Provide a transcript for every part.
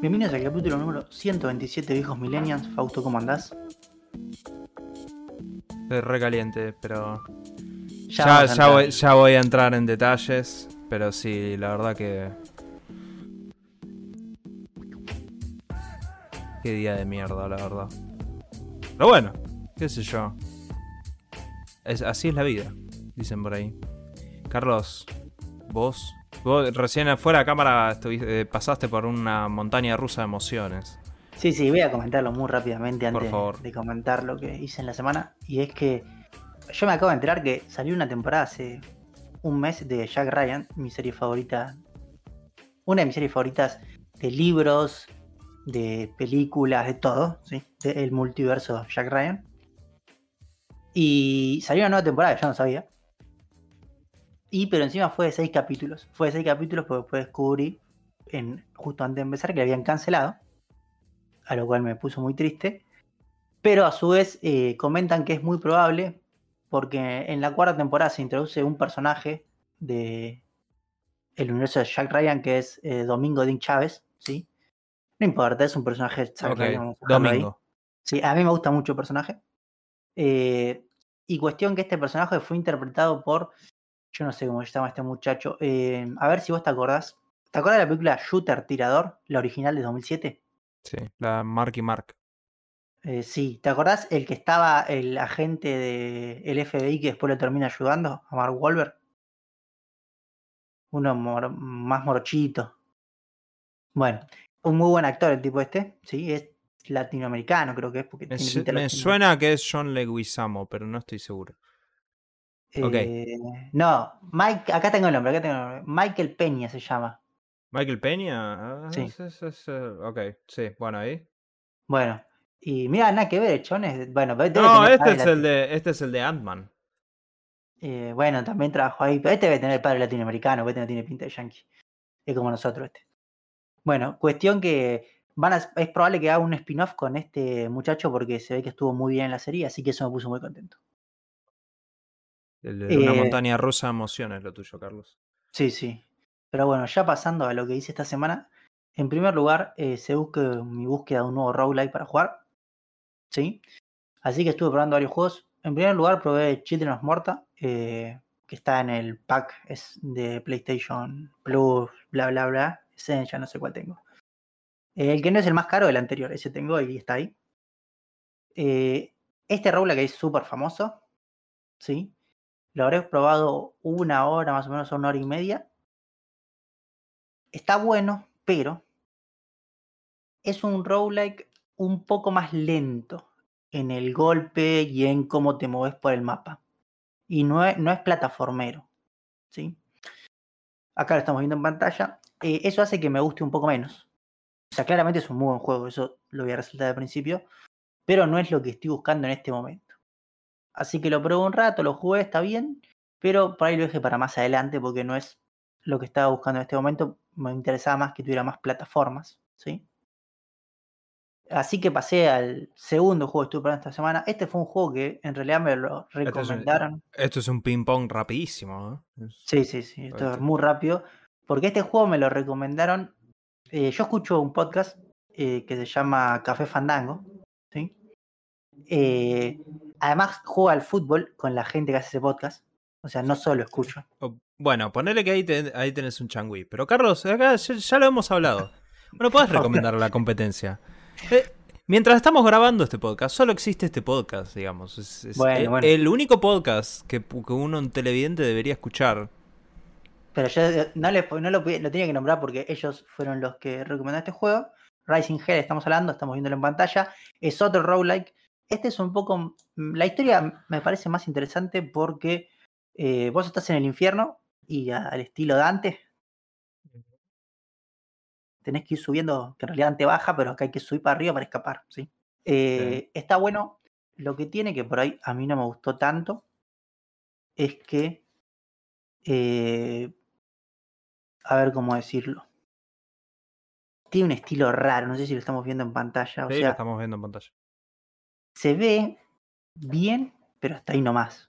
Bienvenidos al capítulo número 127 de Hijos Millennials. Fausto, ¿cómo andás? Estoy recaliente, pero. Ya Ya, vamos a ya, entrar. voy, ya voy a entrar en detalles. Pero sí, la verdad que. Qué día de mierda, la verdad. Pero bueno, qué sé yo. Es, así es la vida, dicen por ahí. Carlos, vos. Vos recién afuera de cámara estuviste- eh, pasaste por una montaña rusa de emociones. Sí, sí, voy a comentarlo muy rápidamente antes de comentar lo que hice en la semana. Y es que yo me acabo de enterar que salió una temporada hace un mes de Jack Ryan, mi serie favorita. Una de mis series favoritas de libros, de películas, de todo, ¿sí? Del multiverso Jack Ryan. Y salió una nueva temporada, yo no sabía. Y pero encima fue de seis capítulos. Fue de seis capítulos porque después descubrí, en, justo antes de empezar, que la habían cancelado a lo cual me puso muy triste. Pero a su vez eh, comentan que es muy probable, porque en la cuarta temporada se introduce un personaje de el universo de Jack Ryan que es eh, Domingo Dean Chávez, ¿sí? No importa, es un personaje de Jack Ryan, ahí. Domingo. Sí, a mí me gusta mucho el personaje. Eh, y cuestión que este personaje fue interpretado por, yo no sé cómo se llama este muchacho, eh, a ver si vos te acordás. ¿Te acordás de la película Shooter Tirador, la original de 2007? Sí, la Marky Mark. Eh, sí, ¿te acordás el que estaba el agente del FBI que después lo termina ayudando a Mark Wahlberg? Uno mor- más morchito. Bueno, un muy buen actor el tipo este, sí, es latinoamericano creo que es porque Me, tiene su- de me suena que es John Leguizamo, pero no estoy seguro. Ok. Eh, no, Mike, acá tengo el nombre, acá tengo el nombre. Michael Peña se llama. Michael Peña. ah, Sí. es- es- es, ok, sí, bueno, ahí. Bueno, y mira, nada que ver, el chabón es- bueno, No, este es el de, este es el de Ant-Man. Eh, bueno, también trabajó ahí, este debe tener padre latinoamericano, porque este no tiene pinta de yankee. Es como nosotros este. Bueno, cuestión que van a, es probable que haga un spin-off con este muchacho porque se ve que estuvo muy bien en la serie, así que eso me puso muy contento. El de una Eh, montaña rusa de emociones, lo tuyo, Carlos. Sí, sí. Pero bueno, ya pasando a lo que hice esta semana. En primer lugar, eh, se busca mi búsqueda de un nuevo roguelike para jugar. ¿Sí? Así que estuve probando varios juegos. En primer lugar, probé Children of Morta, eh, que está en el pack es de PlayStation Plus, bla, bla, bla. Ese ya no sé cuál tengo. Eh, el que no es el más caro, el anterior. Ese tengo y está ahí. Eh, este roguelike es súper famoso. ¿Sí? Lo habré probado una hora, más o menos, una hora y media. Está bueno, pero es un roguelike un poco más lento en el golpe y en cómo te mueves por el mapa. Y no es, no es plataformero. ¿sí? Acá lo estamos viendo en pantalla. Eh, eso hace que me guste un poco menos. O sea, claramente es un muy buen juego, eso lo voy a resaltar al principio. Pero no es lo que estoy buscando en este momento. Así que lo probé un rato, lo jugué, está bien. Pero por ahí lo dejé para más adelante porque no es lo que estaba buscando en este momento. Me interesaba más que tuviera más plataformas. ¿sí? Así que pasé al segundo juego que estuve probando esta semana. Este fue un juego que en realidad me lo es un- recomendaron. Esto es un ping-pong rapidísimo. ¿eh? Es- Sí, sí, sí, esto es muy rápido. Porque este juego me lo recomendaron. eh, yo escucho un podcast eh, que se llama Café Fandango. ¿sí? Eh, además, juego al fútbol con la gente que hace ese podcast. O sea, no solo escucho. Bueno, ponele que ahí, te- ahí tenés un changüí. Pero Carlos, acá ya, ya lo hemos hablado. Bueno, podés recomendar la competencia. Eh, mientras estamos grabando este podcast, solo existe este podcast, digamos. Es, es Bueno, el, bueno. el único podcast que, que uno en televidente debería escuchar. Pero yo eh, no, lo, lo tenía que nombrar porque ellos fueron los que recomendaron este juego. Rising Hell, estamos hablando, estamos viéndolo en pantalla. Es otro roguelike. Este es un poco. mm, La historia me parece más interesante porque eh, vos estás en el infierno y a- al estilo Dante. Tenés que ir subiendo, que en realidad Dante baja, pero acá hay que subir para arriba para escapar. ¿sí? Eh, Está bueno. Lo que tiene, que por ahí a mí no me gustó tanto, es que. eh, a ver cómo decirlo. Tiene un estilo raro, no sé si lo estamos viendo en pantalla. O Sí, lo sea, estamos viendo en pantalla. Se ve bien, pero hasta ahí nomás.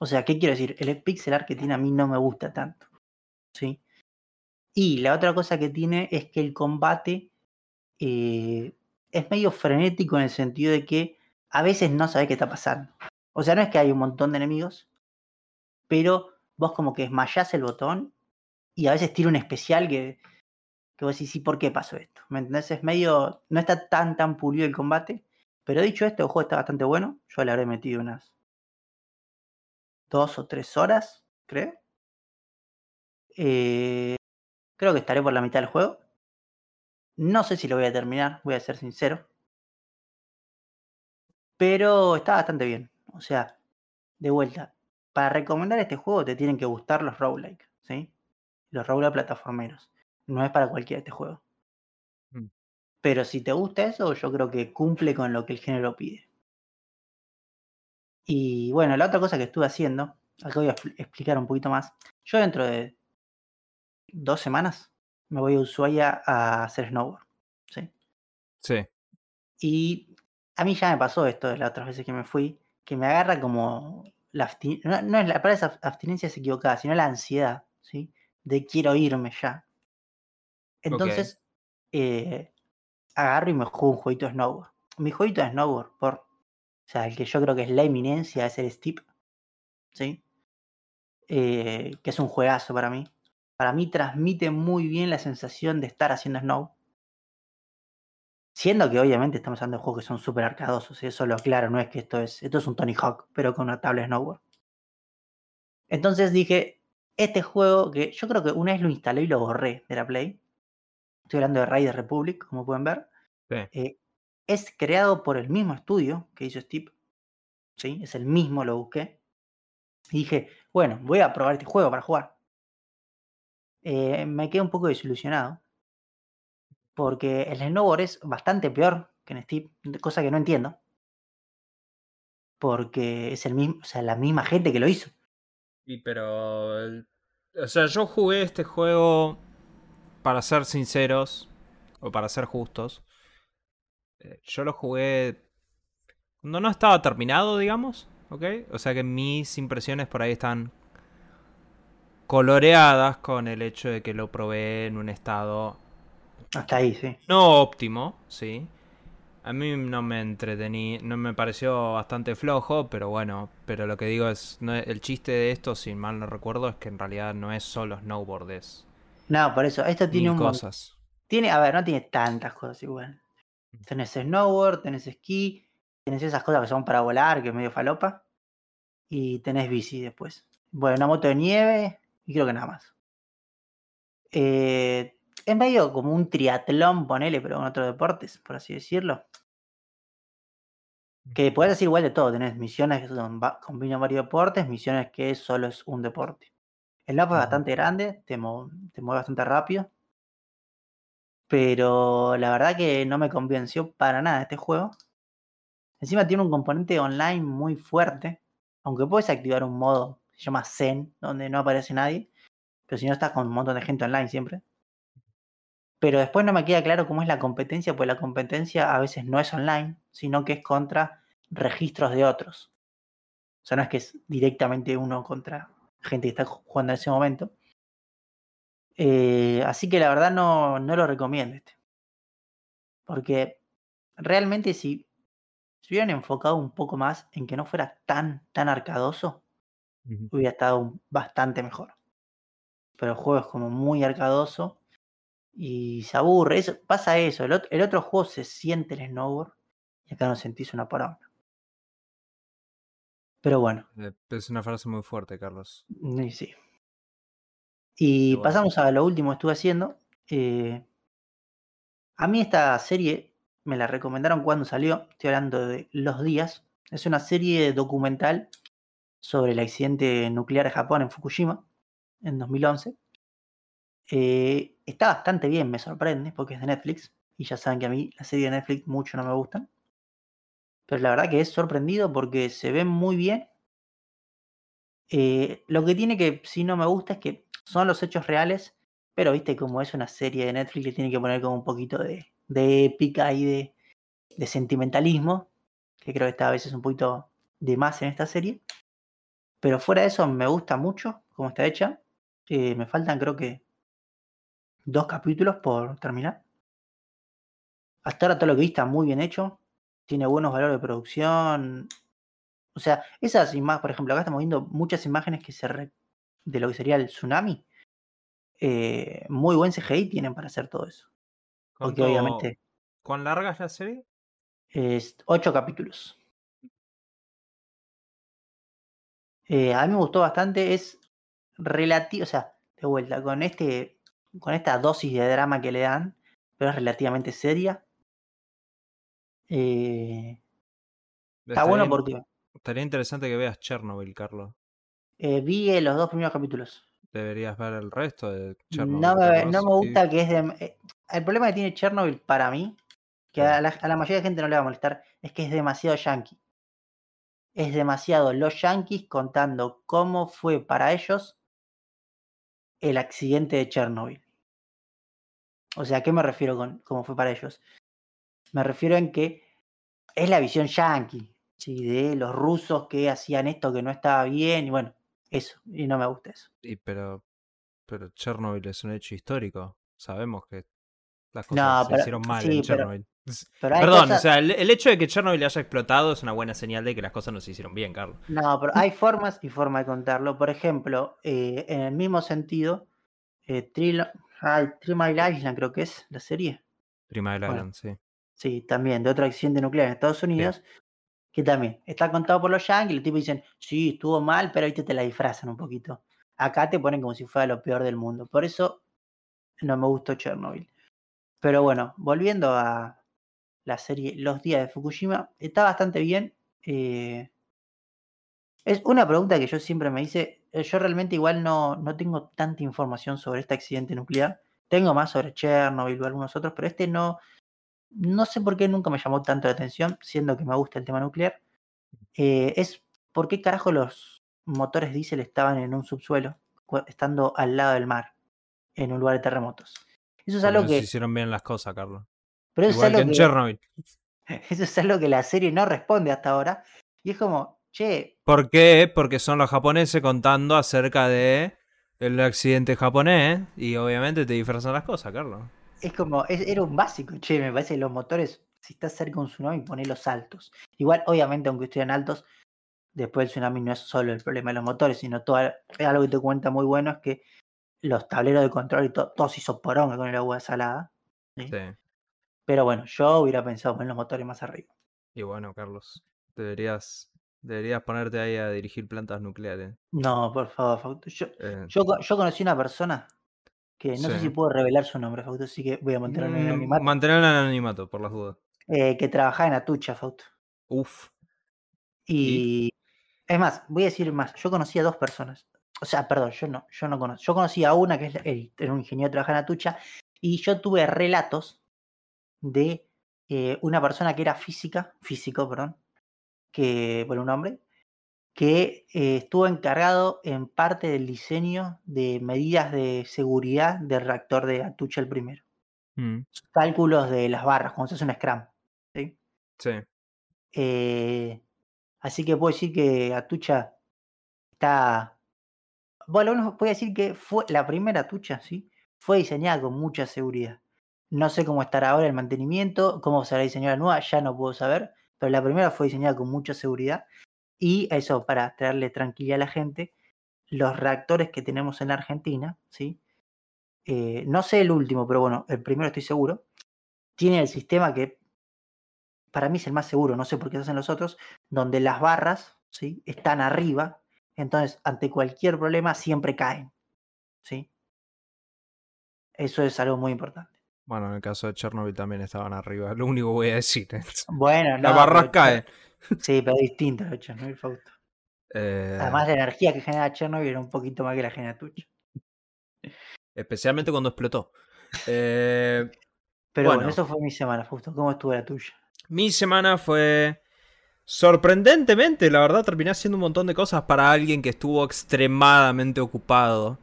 O sea, ¿qué quiero decir? El pixel art que tiene a mí no me gusta tanto. ¿Sí? Y la otra cosa que tiene es que el combate eh, es medio frenético en el sentido de que a veces no sabes qué está pasando. O sea, no es que hay un montón de enemigos, pero vos como que esmayás el botón y a veces tira un especial que, que vos decís, sí, ¿por qué pasó esto? ¿Me entendés? Es medio. No está tan, tan pulido el combate. Pero dicho esto, el juego está bastante bueno. Yo le habré metido unas dos o tres horas, creo. Eh, creo que estaré por la mitad del juego. No sé si lo voy a terminar, voy a ser sincero. Pero está bastante bien. O sea, de vuelta. Para recomendar este juego te tienen que gustar los roguelike, ¿sí? Los roguelike plataformeros. No es para cualquiera este juego. Pero si te gusta eso, yo creo que cumple con lo que el género pide. Y bueno, la otra cosa que estuve haciendo, acá voy a expl- explicar un poquito más. Yo dentro de dos semanas me voy a Ushuaia a hacer snowboard. ¿sí? Sí. Y a mí ya me pasó esto de las otras veces que me fui, que me agarra como la no, no es la palabra abstinencia es equivocada, sino la ansiedad, ¿sí? De quiero irme ya. Entonces, eh, agarro y me juego un jueguito de snowboard. Mi jueguito de snowboard, por, o sea, el que yo creo que es la eminencia, es el Steep, ¿sí? Eh, que es un juegazo para mí. Para mí transmite muy bien la sensación de estar haciendo snow. Siendo que obviamente estamos hablando de juegos que son súper arcadosos, eso lo aclaro, no es que esto es, esto es un Tony Hawk, pero con una tabla snowboard. Entonces dije, este juego que yo creo que una vez lo instalé y lo borré de la Play. Estoy hablando de Raider Republic, como pueden ver. Sí. Eh, es creado por el mismo estudio que hizo Steve. ¿sí? Es el mismo, lo busqué. Y dije, bueno, voy a probar este juego para jugar. Eh, me quedé un poco desilusionado. Porque el snowboard es bastante peor que en Steve, cosa que no entiendo. Porque es el mismo, o sea, la misma gente que lo hizo. Y pero. O sea, yo jugué este juego. Para ser sinceros. O para ser justos. eh, Yo lo jugué. Cuando no estaba terminado, digamos. ¿Ok? O sea que mis impresiones por ahí están. Coloreadas con el hecho de que lo probé en un estado Hasta ahí, sí. no óptimo, sí. A mí no me entretení, no me pareció bastante flojo, pero bueno, pero lo que digo es, no el chiste de esto, si mal no recuerdo, es que en realidad no es solo snowboard, es No, por eso, esto tiene mil un cosas. Tiene, a ver, no tiene tantas cosas igual. Tenés snowboard, tenés esquí, tenés esas cosas que son para volar, que es medio falopa. Y tenés bici después. Bueno, una moto de nieve y creo que nada más. Eh, es medio como un triatlón, ponele, pero con otros deportes, por así decirlo. Que podés hacer igual de todo. Tenés misiones que son, va- combinan varios deportes, misiones que solo es un deporte. El mapa es bastante grande, te, mueve bastante rápido. Pero la verdad que no me convenció para nada este juego. Encima tiene un componente online muy fuerte. Aunque puedes activar un modo, se llama Zen, donde no aparece nadie. Pero si no estás con un montón de gente online siempre. Pero después no me queda claro cómo es la competencia, pues la competencia a veces no es online, sino que es contra registros de otros. O sea, no es que es directamente uno contra gente que está jugando en ese momento. Eh, así que la verdad no, no lo recomiendo este. Porque realmente si se hubieran enfocado un poco más en que no fuera tan, tan arcadoso, hubiera estado bastante mejor. Pero el juego es como muy arcadoso y se aburre. Eso, pasa eso. El, ot- el otro juego se siente el snowboard y acá no sentís una poronga. Pero bueno, Eh, Es una frase muy fuerte, Carlos. y sí. Y bueno. pasamos a lo último que estuve haciendo. Eh, a mí esta serie me la recomendaron cuando salió. Estoy hablando de Los Días. Es una serie documental sobre el accidente nuclear de Japón en Fukushima en 2011. Eh, está bastante bien, me sorprende, porque es de Netflix. Y ya saben que a mí las series de Netflix mucho no me gustan. Pero la verdad que es sorprendido porque se ven muy bien. Eh, lo que tiene que sí no me gusta es que son los hechos reales, pero viste como es una serie de Netflix le tiene que poner como un poquito de, de épica y de, de sentimentalismo, que creo que está a veces un poquito de más en esta serie. Pero fuera de eso me gusta mucho cómo está hecha. Eh, me faltan creo que dos capítulos por terminar. Hasta ahora todo lo que vi está muy bien hecho. Tiene buenos valores de producción. O sea, esas imágenes, por ejemplo, acá estamos viendo muchas imágenes que se re- de lo que sería el tsunami. Eh, muy buen CGI tienen para hacer todo eso. Porque ¿Cuánto- obviamente ¿Cuán larga es la serie? es ocho capítulos. Eh, a mí me gustó bastante. Es relativo, o sea, de vuelta, con este, con esta dosis de drama que le dan, pero es relativamente seria. Eh, está Estaría bueno porque Estaría interesante que veas Chernobyl, Carlos. eh, vi eh, los dos primeros capítulos. Deberías ver el resto de Chernobyl. No me, no gusta que es de. El problema que tiene Chernobyl para mí, que Sí. a la, a la mayoría de gente no le va a molestar, es que es demasiado yankee. Es demasiado los yankees contando cómo fue para ellos el accidente de Chernobyl. O sea, ¿a qué me refiero con cómo fue para ellos? Me refiero en que es la visión yankee, ¿sí? de los rusos que hacían esto que no estaba bien, y bueno, eso, y no me gusta eso. y pero, pero Chernobyl es un hecho histórico. Sabemos que las No, cosas se hicieron mal sí, en Chernobyl. Pero Perdón, cosas- o sea, el, el hecho de que Chernobyl haya explotado es una buena señal de que las cosas no se hicieron bien, Carlos. No, pero hay formas y formas de contarlo. Por ejemplo, eh, en el mismo sentido, eh, Three, Three Mile Island creo que es la serie. Bueno. Island, sí. Sí, también, de otro accidente nuclear en Estados Unidos, que también está contado por los yankees, los tipos dicen, sí, estuvo mal, pero ahí te, te la disfrazan un poquito. Acá te ponen como si fuera lo peor del mundo. Por eso no me gustó Chernobyl. Pero bueno, volviendo a la serie Los días de Fukushima, está bastante bien. eh, es una pregunta que yo siempre me hice. eh, Yo realmente igual no, no tengo tanta información sobre este accidente nuclear. Tengo más sobre Chernobyl o algunos otros, pero este no, no sé por qué nunca me llamó tanto la atención, siendo que me gusta el tema nuclear. Eh, es por qué carajo los motores diésel estaban en un subsuelo, estando al lado del mar, en un lugar de terremotos. Eso es algo no se que. hicieron bien las cosas, Carlos. Pero eso es que algo en que, Chernobyl. eso es algo que la serie no responde hasta ahora. Y es como, che, ¿Por qué? Porque son los japoneses contando acerca de el accidente japonés y obviamente te disfrazan las cosas, Carlos. Es como, es- era un básico, che, me parece que los motores, si estás cerca de un tsunami, los altos. Igual, obviamente, aunque estuvieran altos, después el tsunami no es solo el problema de los motores, sino todo, algo que te cuenta muy bueno es que los tableros de control y todo, todo se hizo poronga con el agua salada. ¿sí? Sí. Pero bueno, yo hubiera pensado poner los motores más arriba. Y bueno, Carlos, deberías, deberías ponerte ahí a dirigir plantas nucleares. No, por favor. Yo, Eh, yo, yo conocí una persona que no sé si puedo revelar su nombre, Fausto, así que voy a mantenerlo en mm, anonimato. mantener el anonimato, por las dudas. eh, que trabajaba en Atucha, Fausto. Uf. Y, es más, voy a decir más, yo conocí a dos personas. O sea, perdón, yo no, yo no conocí. Yo conocí a una que es el- era un ingeniero que trabaja en Atucha, y yo tuve relatos de eh, una persona que era física, físico, perdón, que, por un hombre, que eh, estuvo encargado en parte del diseño de medidas de seguridad del reactor de Atucha el primero. Mm, Cálculos de las barras, cuando se hace un scrum. ¿sí? sí. Eh, así que puedo decir que Atucha está. Bueno, uno puede decir que fue la primera Atucha, ¿sí? Fue diseñada con mucha seguridad. No sé cómo estará ahora el mantenimiento, cómo será diseñada la nueva, ya no puedo saber, pero la primera fue diseñada con mucha seguridad. Y eso, para traerle tranquilidad a la gente, los reactores que tenemos en la Argentina, ¿sí? Eh, no sé el último, pero bueno, el primero estoy seguro, tiene el sistema que para mí es el más seguro, no sé por qué se hacen los otros, donde las barras ¿sí? están arriba, entonces ante cualquier problema siempre caen. ¿sí? Eso es algo muy importante. Bueno, en el caso de Chernobyl también estaban arriba. Lo único que voy a decir. es- Bueno, no, Las barras caen. Sí, pero es distinto lo de Chernobyl, Fausto. Eh, Además, la energía que genera Chernobyl era un poquito más que la genera Tucha. especialmente cuando explotó. Eh, Pero bueno. Bueno. eso fue mi semana, Fausto. ¿Cómo estuvo la tuya? mi semana fue sorprendentemente, la verdad, terminé haciendo un montón de cosas para alguien que estuvo extremadamente ocupado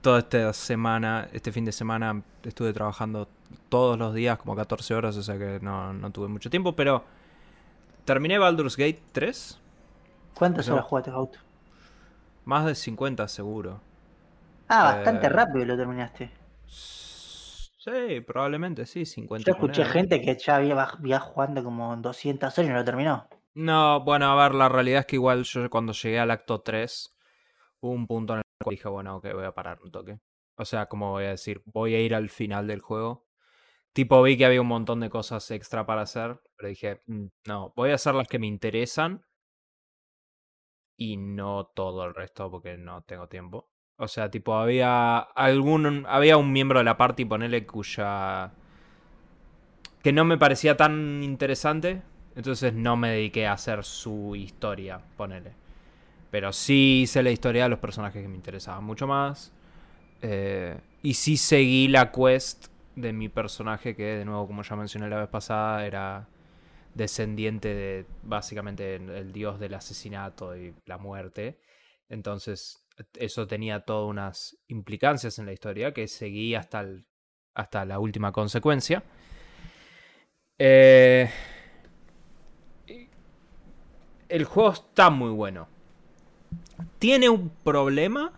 toda esta semana. Este fin de semana estuve trabajando todos los días, como 14 horas, o sea que no, no tuve mucho tiempo, pero terminé Baldur's Gate 3. ¿Cuántas horas jugaste, Fausto? Más de 50 seguro. Ah, bastante Eh, rápido lo terminaste. Sí, probablemente sí, 50. Yo escuché monedas. gente que ya había, había jugando como 200 horas y no lo terminó. No, bueno, a ver, la realidad es que igual yo cuando llegué al acto 3, hubo un punto en el cual dije, bueno, ok, voy a parar un toque. O sea, como voy a decir, voy a ir al final del juego. Tipo, vi que había un montón de cosas extra para hacer, pero dije, "Mm, no, voy a hacer las que me interesan y no todo el resto porque no tengo tiempo. O sea, tipo, había algún. Había un miembro de la party, ponele, cuya. que no me parecía tan interesante. Entonces no me dediqué a hacer su historia, ponele. Pero sí hice la historia de los personajes que me interesaban mucho más. Eh, y sí seguí la quest de mi personaje, que de nuevo, como ya mencioné la vez pasada, era descendiente de básicamente el, dios del asesinato y la muerte. Entonces, eso tenía todas unas implicancias en la historia que seguí hasta, el- hasta la última consecuencia. Eh, el juego está muy bueno. Tiene un problema.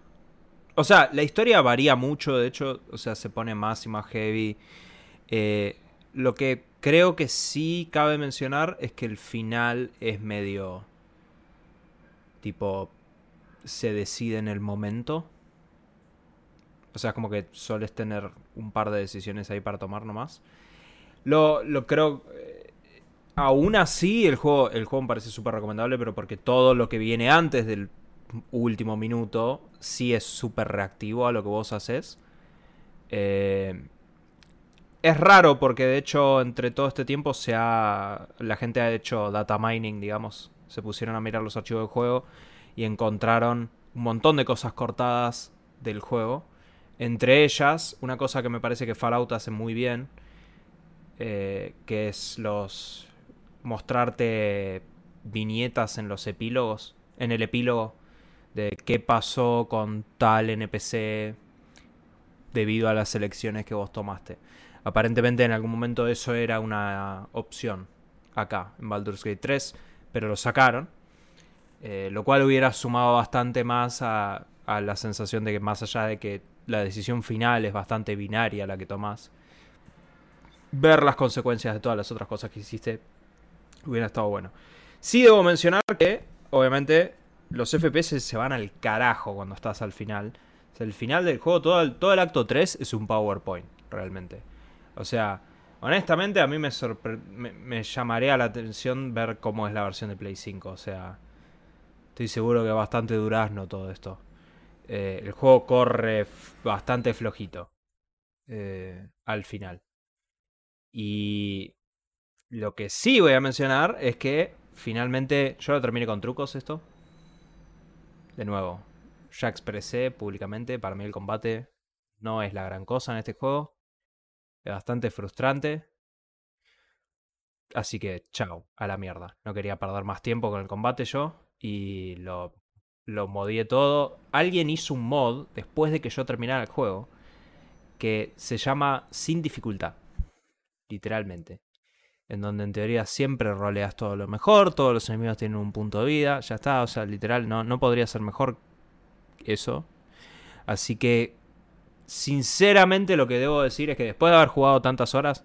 O sea, la historia varía mucho, de hecho, o sea, se pone más y más heavy. Eh, lo que creo que sí cabe mencionar es que el final es medio... Tipo, se decide en el momento. O sea, como que sueles tener un par de decisiones ahí para tomar nomás. Lo, lo creo... eh, aún así, el juego, el juego me parece súper recomendable, pero porque todo lo que viene antes del último minuto sí es súper reactivo a lo que vos haces. Eh, es raro porque de hecho entre todo este tiempo se ha la gente ha hecho data mining, digamos, se pusieron a mirar los archivos del juego y encontraron un montón de cosas cortadas del juego. Entre ellas, una cosa que me parece que Fallout hace muy bien, eh, que es los mostrarte viñetas en los epílogos, en el epílogo de qué pasó con tal NPC debido a las elecciones que vos tomaste. Aparentemente en algún momento eso era una opción acá en Baldur's Gate 3, pero lo sacaron. eh, lo cual hubiera sumado bastante más a, a la sensación de que más allá de que la decisión final es bastante binaria la que tomás, ver las consecuencias de todas las otras cosas que hiciste hubiera estado bueno. Sí debo mencionar que, obviamente, los FPS se van al carajo cuando estás al final. El final del juego, todo el, todo el acto 3 es un PowerPoint, realmente. O sea, honestamente a mí me, me, me llamaría la atención ver cómo es la versión de Play 5. O sea, estoy seguro que bastante durazno todo esto. Eh, el juego corre bastante flojito eh, al final. Y lo que sí voy a mencionar es que finalmente yo lo terminé con trucos esto. De nuevo, ya expresé públicamente, para mí el combate no es la gran cosa en este juego. Es bastante frustrante. Así que, chao, a la mierda. No quería perder más tiempo con el combate yo. Y lo, lo modié todo. Alguien hizo un mod después de que yo terminara el juego. Que se llama Sin dificultad. Literalmente. En donde en teoría siempre roleas todo lo mejor. Todos los enemigos tienen un punto de vida. Ya está. O sea, literal, no, no podría ser mejor eso. Así que sinceramente lo que debo decir es que después de haber jugado tantas horas,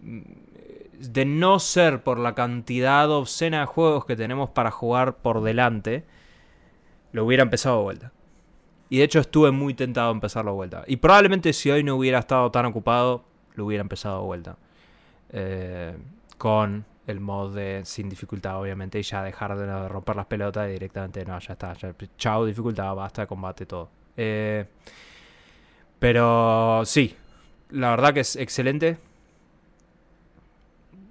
mm, de no ser por la cantidad obscena de juegos que tenemos para jugar por delante, lo hubiera empezado de vuelta. Y de hecho estuve muy tentado a empezarlo de vuelta. Y probablemente si hoy no hubiera estado tan ocupado, lo hubiera empezado de vuelta. Eh, con el mod de sin dificultad, obviamente, y ya dejar de romper las pelotas y directamente, no, ya está. ya- chao, dificultad, basta combate, todo. Eh, pero sí, la verdad que es excelente.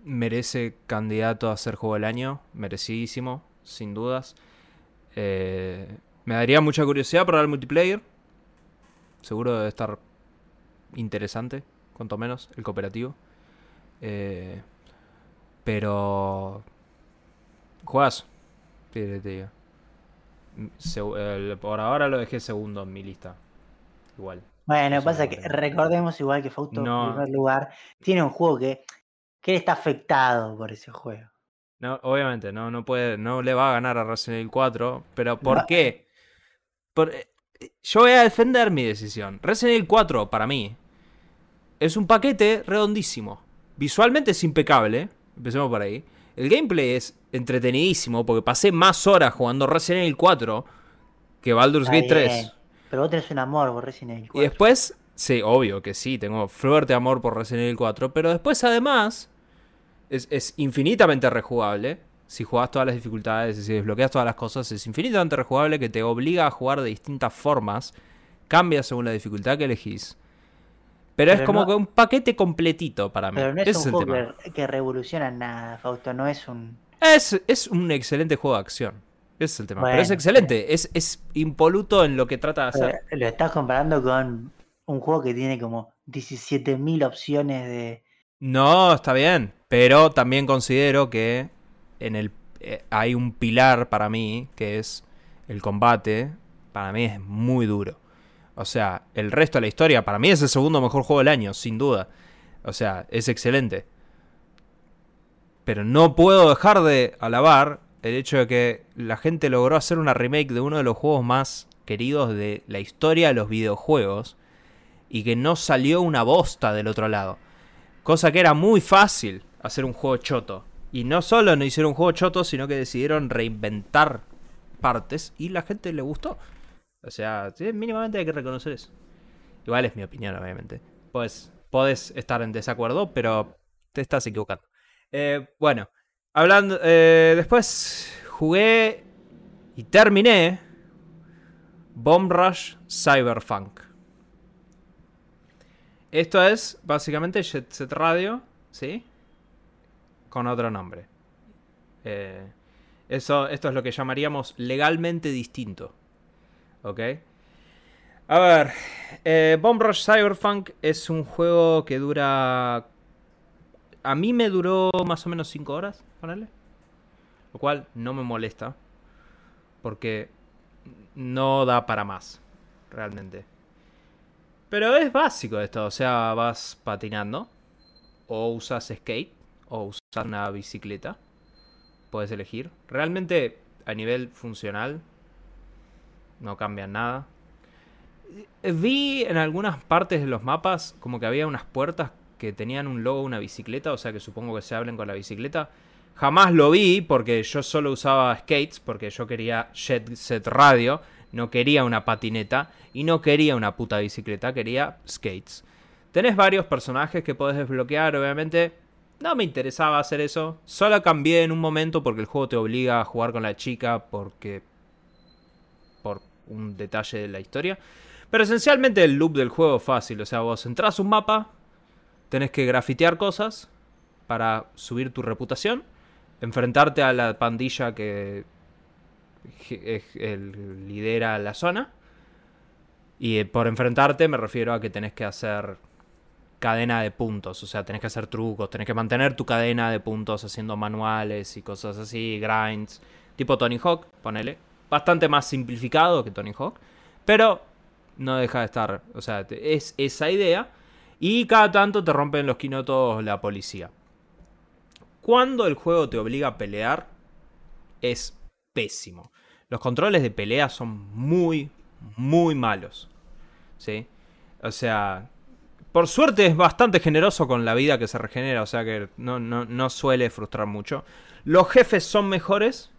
Merece candidato a ser juego del año, merecidísimo, sin dudas. Eh, me daría mucha curiosidad probar el multiplayer. Seguro debe estar interesante, cuanto menos, el cooperativo. Eh, pero. Juegas. Te, te digo. Segu- el- por ahora lo dejé segundo en mi lista. Igual. Bueno, Eso pasa que tengo. recordemos igual que Fausto No. en primer lugar tiene un juego que, que está afectado por ese juego. No, obviamente, no, no puede, no le va a ganar a Resident Evil 4. Pero ¿por No. qué? Por- eh, yo voy a defender mi decisión. Resident Evil 4, para mí, es un paquete redondísimo. Visualmente es impecable, empecemos por ahí. El gameplay es entretenidísimo porque pasé más horas jugando Resident Evil 4 que Baldur's Está Gate 3. bien, Pero vos tenés un amor por Resident Evil Y 4. después, sí, obvio que sí, tengo fuerte amor por Resident Evil 4, pero después además es, es infinitamente rejugable. Si jugás todas las dificultades y si desbloqueas todas las cosas, es infinitamente rejugable que te obliga a jugar de distintas formas. Cambia según la dificultad que elegís. Pero, es como no- que un paquete completito para mí. Pero no es Ese un es juego que, que revoluciona nada, Fausto. No es un. Es, es un excelente juego de acción. Ese es el tema. pero es excelente. Es, es impoluto en lo que trata de hacer. Lo estás comparando con un juego que tiene como 17.000 opciones de. No, está bien. Pero también considero que en el eh, hay un pilar para mí que es el combate. Para mí es muy duro. O sea, el resto de la historia para mí es el segundo mejor juego del año, sin duda. O sea, es excelente. Pero no puedo dejar de alabar el hecho de que la gente logró hacer una remake de uno de los juegos más queridos de la historia de los videojuegos y que no salió una bosta del otro lado. Cosa que era muy fácil hacer un juego choto. Y no solo no hicieron un juego choto, sino que decidieron reinventar partes y la gente le gustó. O sea, mínimamente hay que reconocer eso. Igual es mi opinión, obviamente. Pues podés estar en desacuerdo, pero te estás equivocando. Eh, bueno, hablando. eh, después jugué y terminé Bomb Rush Cyberpunk. Esto es básicamente Jet Set Radio, ¿sí? Con otro nombre. Eh, eso, esto es lo que llamaríamos legalmente distinto. ¿Ok? A ver, eh, Bomb Rush Cyberpunk es un juego que dura... A mí me duró más o menos 5 horas, ponele. Lo cual no me molesta. Porque no da para más, realmente. Pero es básico esto, o sea, vas patinando. O usas skate. O usas una bicicleta. Puedes elegir. Realmente, a nivel funcional, no cambia nada. Vi en algunas partes de los mapas como que había unas puertas que tenían un logo, una bicicleta, o sea que supongo que se hablen con la bicicleta. Jamás lo vi porque yo solo usaba skates, porque yo quería Jet Set Radio, no quería una patineta y no quería una puta bicicleta, quería skates. Tenés varios personajes que podés desbloquear, obviamente. No me interesaba hacer eso. Solo cambié en un momento porque el juego te obliga a jugar con la chica porque por un detalle de la historia. Pero esencialmente el loop del juego es fácil. O sea, vos entras un mapa, tenés que grafitear cosas para subir tu reputación, enfrentarte a la pandilla que lidera la zona. Y eh, por enfrentarte me refiero a que tenés que hacer cadena de puntos. O sea, tenés que hacer trucos, tenés que mantener tu cadena de puntos haciendo manuales y cosas así, grinds. Tipo Tony Hawk, ponele. Bastante más simplificado que Tony Hawk. Pero no deja de estar. O sea, es esa idea. Y cada tanto te rompen los quinotos la policía. Cuando el juego te obliga a pelear, es pésimo. Los controles de pelea son muy, muy malos. ¿Sí? O sea, por suerte es bastante generoso con la vida que se regenera, o sea que no, no, no suele frustrar mucho. Los jefes son mejores,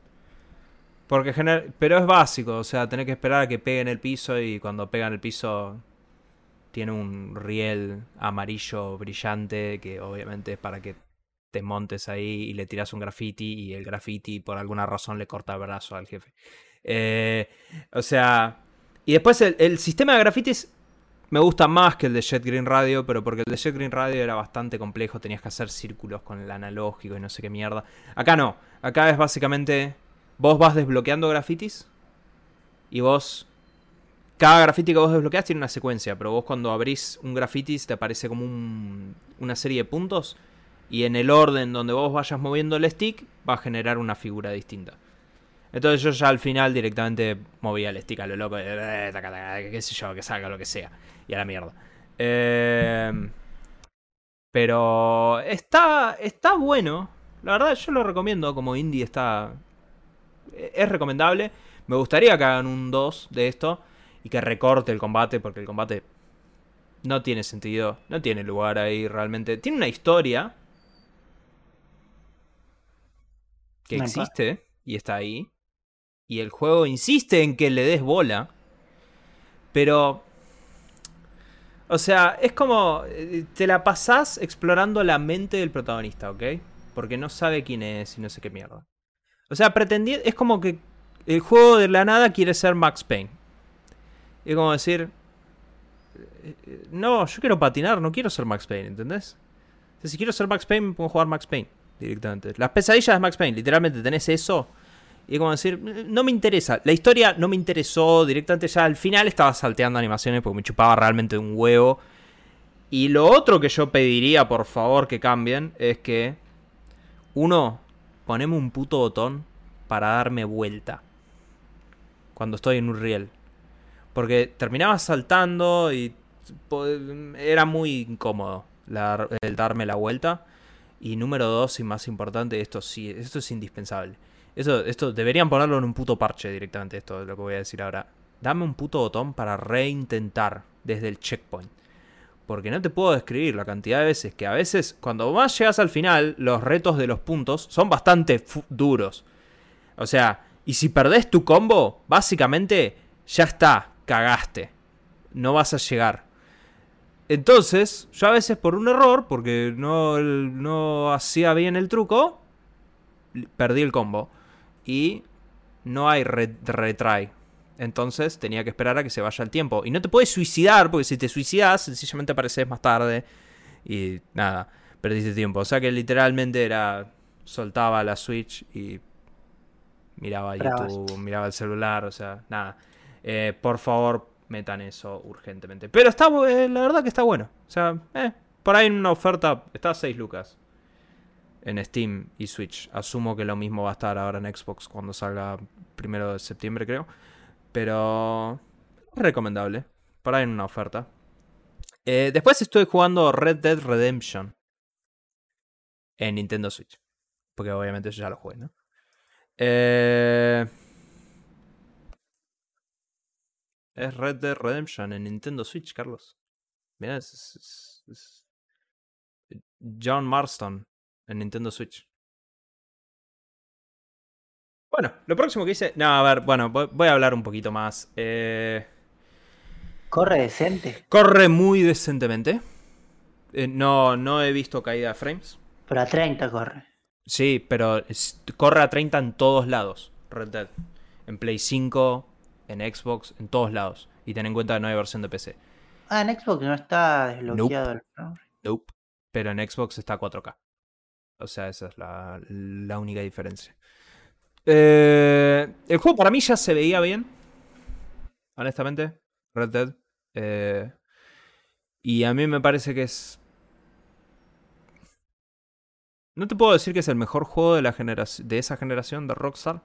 porque gener- pero es básico, o sea, tenés que esperar a que peguen el piso y cuando pegan el piso tiene un riel amarillo brillante que obviamente es para que te montes ahí y le tiras un graffiti y el graffiti por alguna razón le corta el brazo al jefe. Eh, o sea, y después el, el sistema de grafitis me gusta más que el de Jet Green Radio, pero porque el de Jet Green Radio era bastante complejo, tenías que hacer círculos con el analógico y no sé qué mierda. Acá no, acá es básicamente vos vas desbloqueando grafitis y vos cada graffiti que vos desbloqueas tiene una secuencia, pero vos cuando abrís un graffiti te aparece como un- una serie de puntos y en el orden donde vos vayas moviendo el stick va a generar una figura distinta. Entonces yo ya al final directamente movía el stick a lo loco, eh, qué sé yo, que salga lo que sea. Y a la mierda. Eh, pero está, está bueno. La verdad yo lo recomiendo como indie, está... Es recomendable. Me gustaría que hagan un 2 de esto y que recorte el combate porque el combate no tiene sentido, no tiene lugar ahí realmente. Tiene una historia que No existe y está ahí. Y el juego insiste en que le des bola. Pero... O sea, es como... eh, Te la pasás explorando la mente del protagonista, ¿ok? Porque no sabe quién es y no sé qué mierda. O sea, pretendiendo... Es como que el juego de la nada quiere ser Max Payne. Es como decir... No, yo quiero patinar, no quiero ser Max Payne, ¿entendés? Si quiero ser Max Payne, a jugar Max Payne directamente. Las pesadillas de Max Payne, literalmente tenés eso. Y es como decir, no me interesa. La historia no me interesó directamente. Ya al final estaba salteando animaciones porque me chupaba realmente un huevo. Y lo otro que yo pediría, por favor, que cambien es que. Uno, poneme un puto botón para darme vuelta. Cuando estoy en un riel. Porque terminaba saltando y po- era muy incómodo el darme la vuelta. Y número dos, y más importante, esto sí, esto es indispensable. Eso, esto deberían ponerlo en un puto parche directamente, esto es lo que voy a decir ahora. Dame un puto botón para reintentar desde el checkpoint. Porque no te puedo describir la cantidad de veces que a veces, cuando más llegas al final, los retos de los puntos son bastante duros. O sea, y si perdés tu combo, básicamente ya está, cagaste. No vas a llegar. Entonces, yo a veces por un error, porque no, no hacía bien el truco, perdí el combo. Y no hay re- retry. Entonces tenía que esperar a que se vaya el tiempo. Y no te puedes suicidar, porque si te suicidas, sencillamente apareces más tarde. Y nada, perdiste tiempo. O sea que literalmente era. Soltaba la Switch y. Miraba Bravas. YouTube, miraba el celular, o sea, nada. Eh, por favor, metan eso urgentemente. Pero está, eh, la verdad que está bueno. O sea, eh, por ahí en una oferta está a 6 lucas en Steam y Switch. Asumo que lo mismo va a estar ahora en Xbox cuando salga primero de septiembre, creo. Pero es recomendable. Por ahí en una oferta. Eh, después estoy jugando Red Dead Redemption en Nintendo Switch. Porque obviamente yo ya lo jugué, ¿no? Eh, es Red Dead Redemption en Nintendo Switch, Carlos. Mira, es John Marston en Nintendo Switch. Bueno, lo próximo que hice. No, a ver, bueno, voy, a hablar un poquito más. Eh, Corre decente, corre muy decentemente. Eh, no, no he visto caída de frames. pero a 30 corre. Sí, pero es- corre a 30 en todos lados. Red Dead. En Play 5, en Xbox, en todos lados. Y ten en cuenta que no hay versión de PC. Ah, en Xbox no está desbloqueado el frame rate. Nope. Pero en Xbox está a 4K. O sea, esa es la, la única diferencia. Eh, el juego para mí ya se veía bien. Honestamente. Red Dead. Eh, y a mí me parece que es. No te puedo decir que es el mejor juego de, la de esa generación de Rockstar.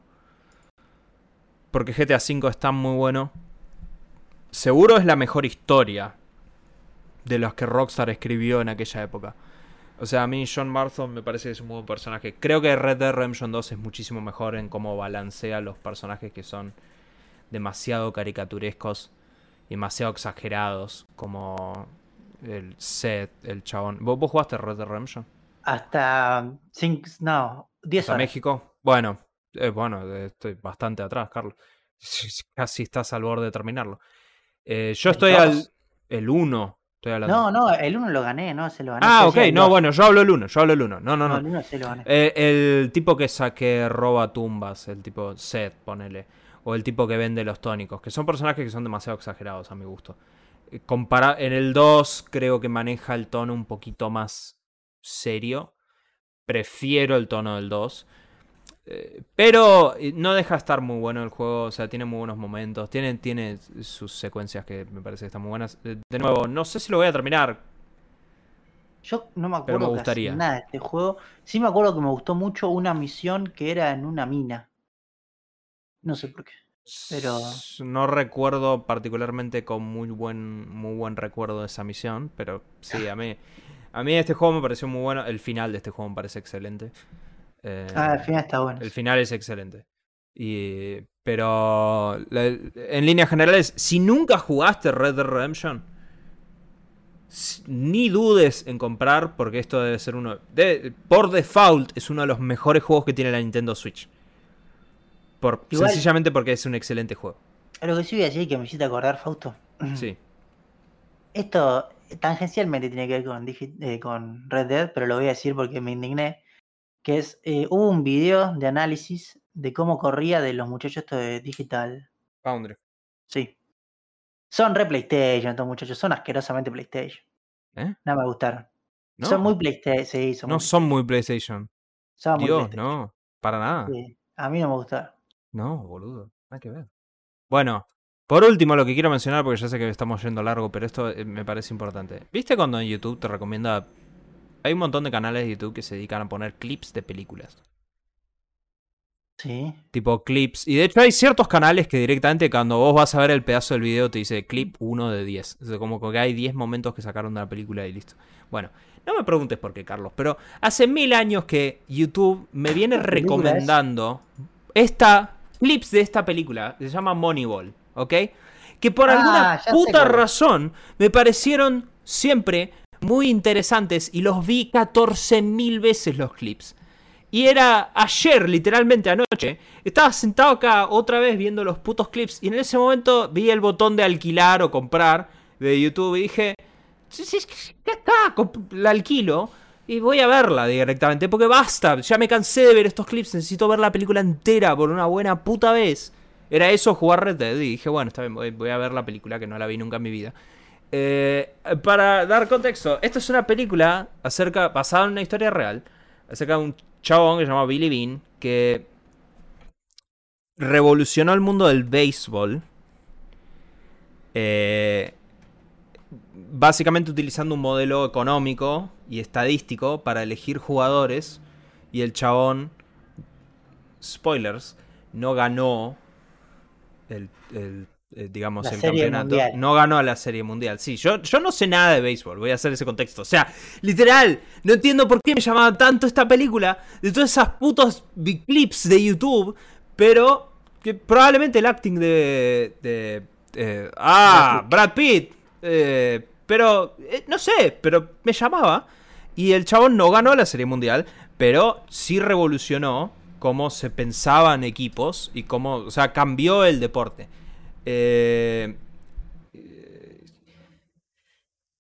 Porque GTA V está muy bueno. Seguro es la mejor historia de los que Rockstar escribió en aquella época. O sea, a mí John Marston me parece que es un buen personaje. Creo que Red Dead Redemption 2 es muchísimo mejor en cómo balancea los personajes que son demasiado caricaturescos y demasiado exagerados, como el Seth, el chabón. ¿Vos, vos jugaste Red Dead Redemption? Hasta 5, no, 10 ¿Hasta horas. México? Bueno, eh, bueno, eh, estoy bastante atrás, Carlos. Casi estás al borde de terminarlo. Eh, yo ¿El estoy al... El 1. Estoy hablando. No, no, el 1 lo gané, no, se lo gané. ah, ok, no, bueno, yo hablo el 1, yo hablo el 1. No, no, No, no. el 1 se lo gané. Eh, el tipo que saque roba tumbas, el tipo Seth, ponele. O el tipo que vende los tónicos, que son personajes que son demasiado exagerados a mi gusto. Eh, compara en el 2 creo que maneja el tono un poquito más serio. Prefiero el tono del 2. Eh, pero eh, no deja de estar muy bueno el juego, o sea, tiene muy buenos momentos, tiene, tiene sus secuencias que me parece que están muy buenas. Eh, De nuevo, no sé si lo voy a terminar, Yo no me me acuerdo casi gustaría. nada de este juego. Sí me acuerdo que me gustó mucho una misión que era en una mina. No sé por qué. Pero- No recuerdo particularmente con muy buen, muy buen recuerdo de esa misión, pero sí, a mí, a mí este juego me pareció muy bueno. El final de este juego me parece excelente. Eh, Ah, al final está bueno. el final es excelente. Y, pero la- en líneas generales, si nunca jugaste Red Dead Redemption, ni dudes en comprar porque esto debe ser uno... de- por default es uno de los mejores juegos que tiene la Nintendo Switch. Por, Igual- sencillamente porque es un excelente juego. Lo que sí voy a decir que me hiciste acordar, Fausto. Sí. Esto tangencialmente tiene que ver con, eh, con Red Dead, pero lo voy a decir porque me indigné. Que es, eh, hubo un video de análisis de cómo corría de los muchachos estos de Digital. Foundry. Sí. Son re PlayStation estos muchachos, son asquerosamente PlayStation. ¿Eh? No me gustaron. No, Son muy PlayStation, sí, son no muy, son muy PlayStation. son muy Dios, PlayStation. no. Para nada. Sí, A mí no me gustaron. No, boludo. Nada que ver. Bueno, por último, lo que quiero mencionar, porque ya sé que estamos yendo largo, pero esto eh, me parece importante. ¿Viste cuando en YouTube te recomienda... Hay un montón de canales de YouTube que se dedican a poner clips de películas. Sí. Tipo clips. Y de hecho hay ciertos canales que directamente cuando vos vas a ver el pedazo del video te dice clip 1 de 10. O sea, como que hay 10 momentos que sacaron de la película y listo. Bueno, no me preguntes por qué, Carlos, pero hace mil años que YouTube me viene recomendando esta clips de esta película. Se llama Moneyball, ¿ok? Que por Ah, alguna puta razón me parecieron siempre muy interesantes y los vi 14.000 veces los clips. Y era ayer, literalmente anoche. Estaba sentado acá otra vez viendo los putos clips. Y en ese momento vi el botón de alquilar o comprar de YouTube. Y dije, comp- la alquilo. Y voy a verla directamente. Porque basta, ya me cansé de ver estos clips. Necesito ver la película entera por una buena puta vez. Era eso, jugar Red Dead. Y dije, bueno, está bien, voy a ver la película que no la vi nunca en mi vida. Eh, para dar contexto, esta es una película acerca, basada en una historia real, acerca de un chabón que se llama Billy Bean, que revolucionó el mundo del béisbol. eh, básicamente utilizando un modelo económico y estadístico para elegir jugadores. Y el chabón, spoilers, no ganó el, el, eh, digamos, La el Serie campeonato. Mundial. No ganó a la serie mundial. Sí, yo, yo no sé nada de béisbol, voy a hacer ese contexto. O sea, literal, no entiendo por qué me llamaba tanto esta película de todas esas putos vi- clips de YouTube, pero que probablemente el acting de. de eh, ah, Brad Pitt. eh, pero, eh, no sé, pero me llamaba. Y el chabón no ganó la serie mundial, pero sí revolucionó cómo se pensaban equipos y cómo, o sea, cambió el deporte. Eh,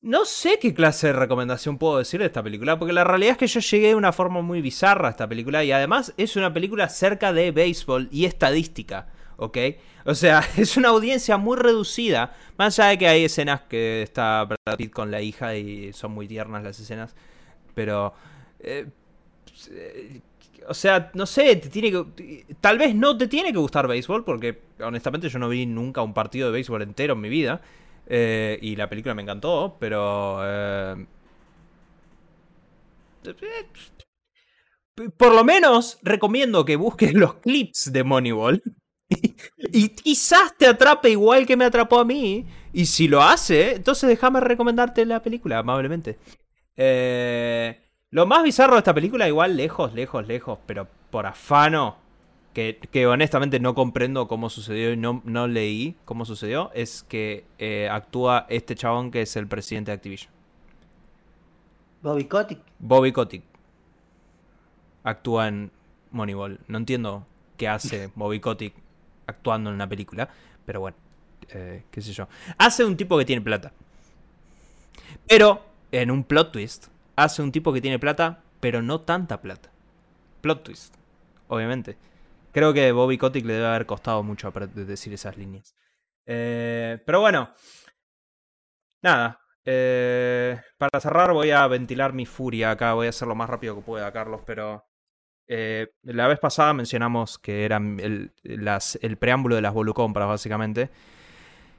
no sé qué clase de recomendación puedo decir de esta película, porque la realidad es que yo llegué de una forma muy bizarra a esta película y además es una película cerca de béisbol y estadística, ¿ok? O sea, es una audiencia muy reducida, más allá de que hay escenas que está Brad Pitt con la hija y son muy tiernas las escenas, pero... eh, o sea, no sé, te tiene que. Tal vez no te tiene que gustar béisbol, porque honestamente yo no vi nunca un partido de béisbol entero en mi vida. eh, y la película me encantó, pero. eh, por lo menos recomiendo que busques los clips de Moneyball. Y, y quizás te atrape igual que me atrapó a mí. Y si lo hace, entonces déjame recomendarte la película, amablemente. Eh, lo más bizarro de esta película, igual lejos, lejos, lejos, pero por afano, que, que honestamente no comprendo cómo sucedió y no, no leí cómo sucedió, es que eh, actúa este chabón que es el presidente de Activision. Bobby Kotick. Bobby Kotick. Actúa en Moneyball. No entiendo qué hace Bobby Kotick actuando en una película, pero bueno, eh, qué sé yo. Hace un tipo que tiene plata. Pero, en un plot twist, hace un tipo que tiene plata, pero no tanta plata. Plot twist, obviamente. Creo que Bobby Kotick le debe haber costado mucho decir esas líneas. Eh, pero bueno, nada. eh, para cerrar voy a ventilar mi furia acá. Voy a hacer lo más rápido que pueda, Carlos, pero... eh, la vez pasada mencionamos que era el, las- el preámbulo de las volucompras, básicamente.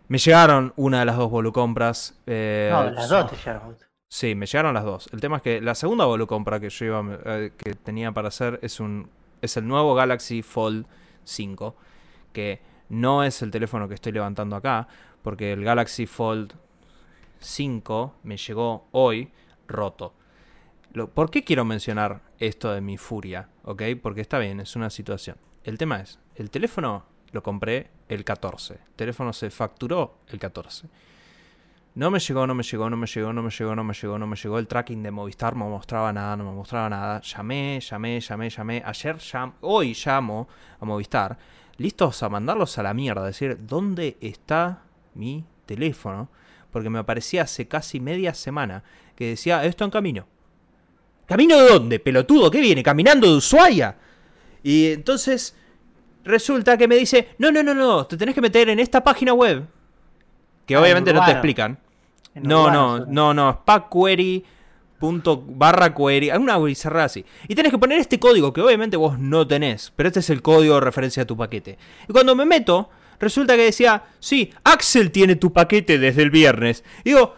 Me llegaron una de las dos volucompras. eh, No, las dos te llegaron. Sí, me llegaron las dos. El tema es que la segunda volucompra que yo iba, eh, que tenía para hacer es un es el nuevo Galaxy Fold 5, que no es el teléfono que estoy levantando acá, porque el Galaxy Fold 5 me llegó hoy roto. Lo- ¿Por qué quiero mencionar esto de mi furia? ¿Ok? Porque está bien, es una situación. El tema es, el teléfono lo compré el 14. El teléfono se facturó el 14. No me llegó, no me llegó, no me llegó, no me llegó, no me llegó, no me llegó. El tracking de Movistar no me mostraba nada, no me mostraba nada. Llamé, llamé, llamé, llamé. Ayer llam hoy llamo a Movistar. Listos a mandarlos a la mierda. Decir, ¿dónde está mi teléfono? Porque me aparecía hace casi media semana que decía, esto en camino. ¿Camino de dónde? Pelotudo, ¿qué viene? ¿Caminando de Ushuaia? Y entonces resulta que me dice, no, no, no, no, te tenés que meter en esta página web. Que Ah, obviamente no te explican. No, no, suena. no, no, query punto barra query, alguna cerrada así. Y tenés que poner este código que obviamente vos no tenés, pero este es el código de referencia de tu paquete. Y cuando me meto, resulta que decía, sí, Axel tiene tu paquete desde el viernes. Y digo,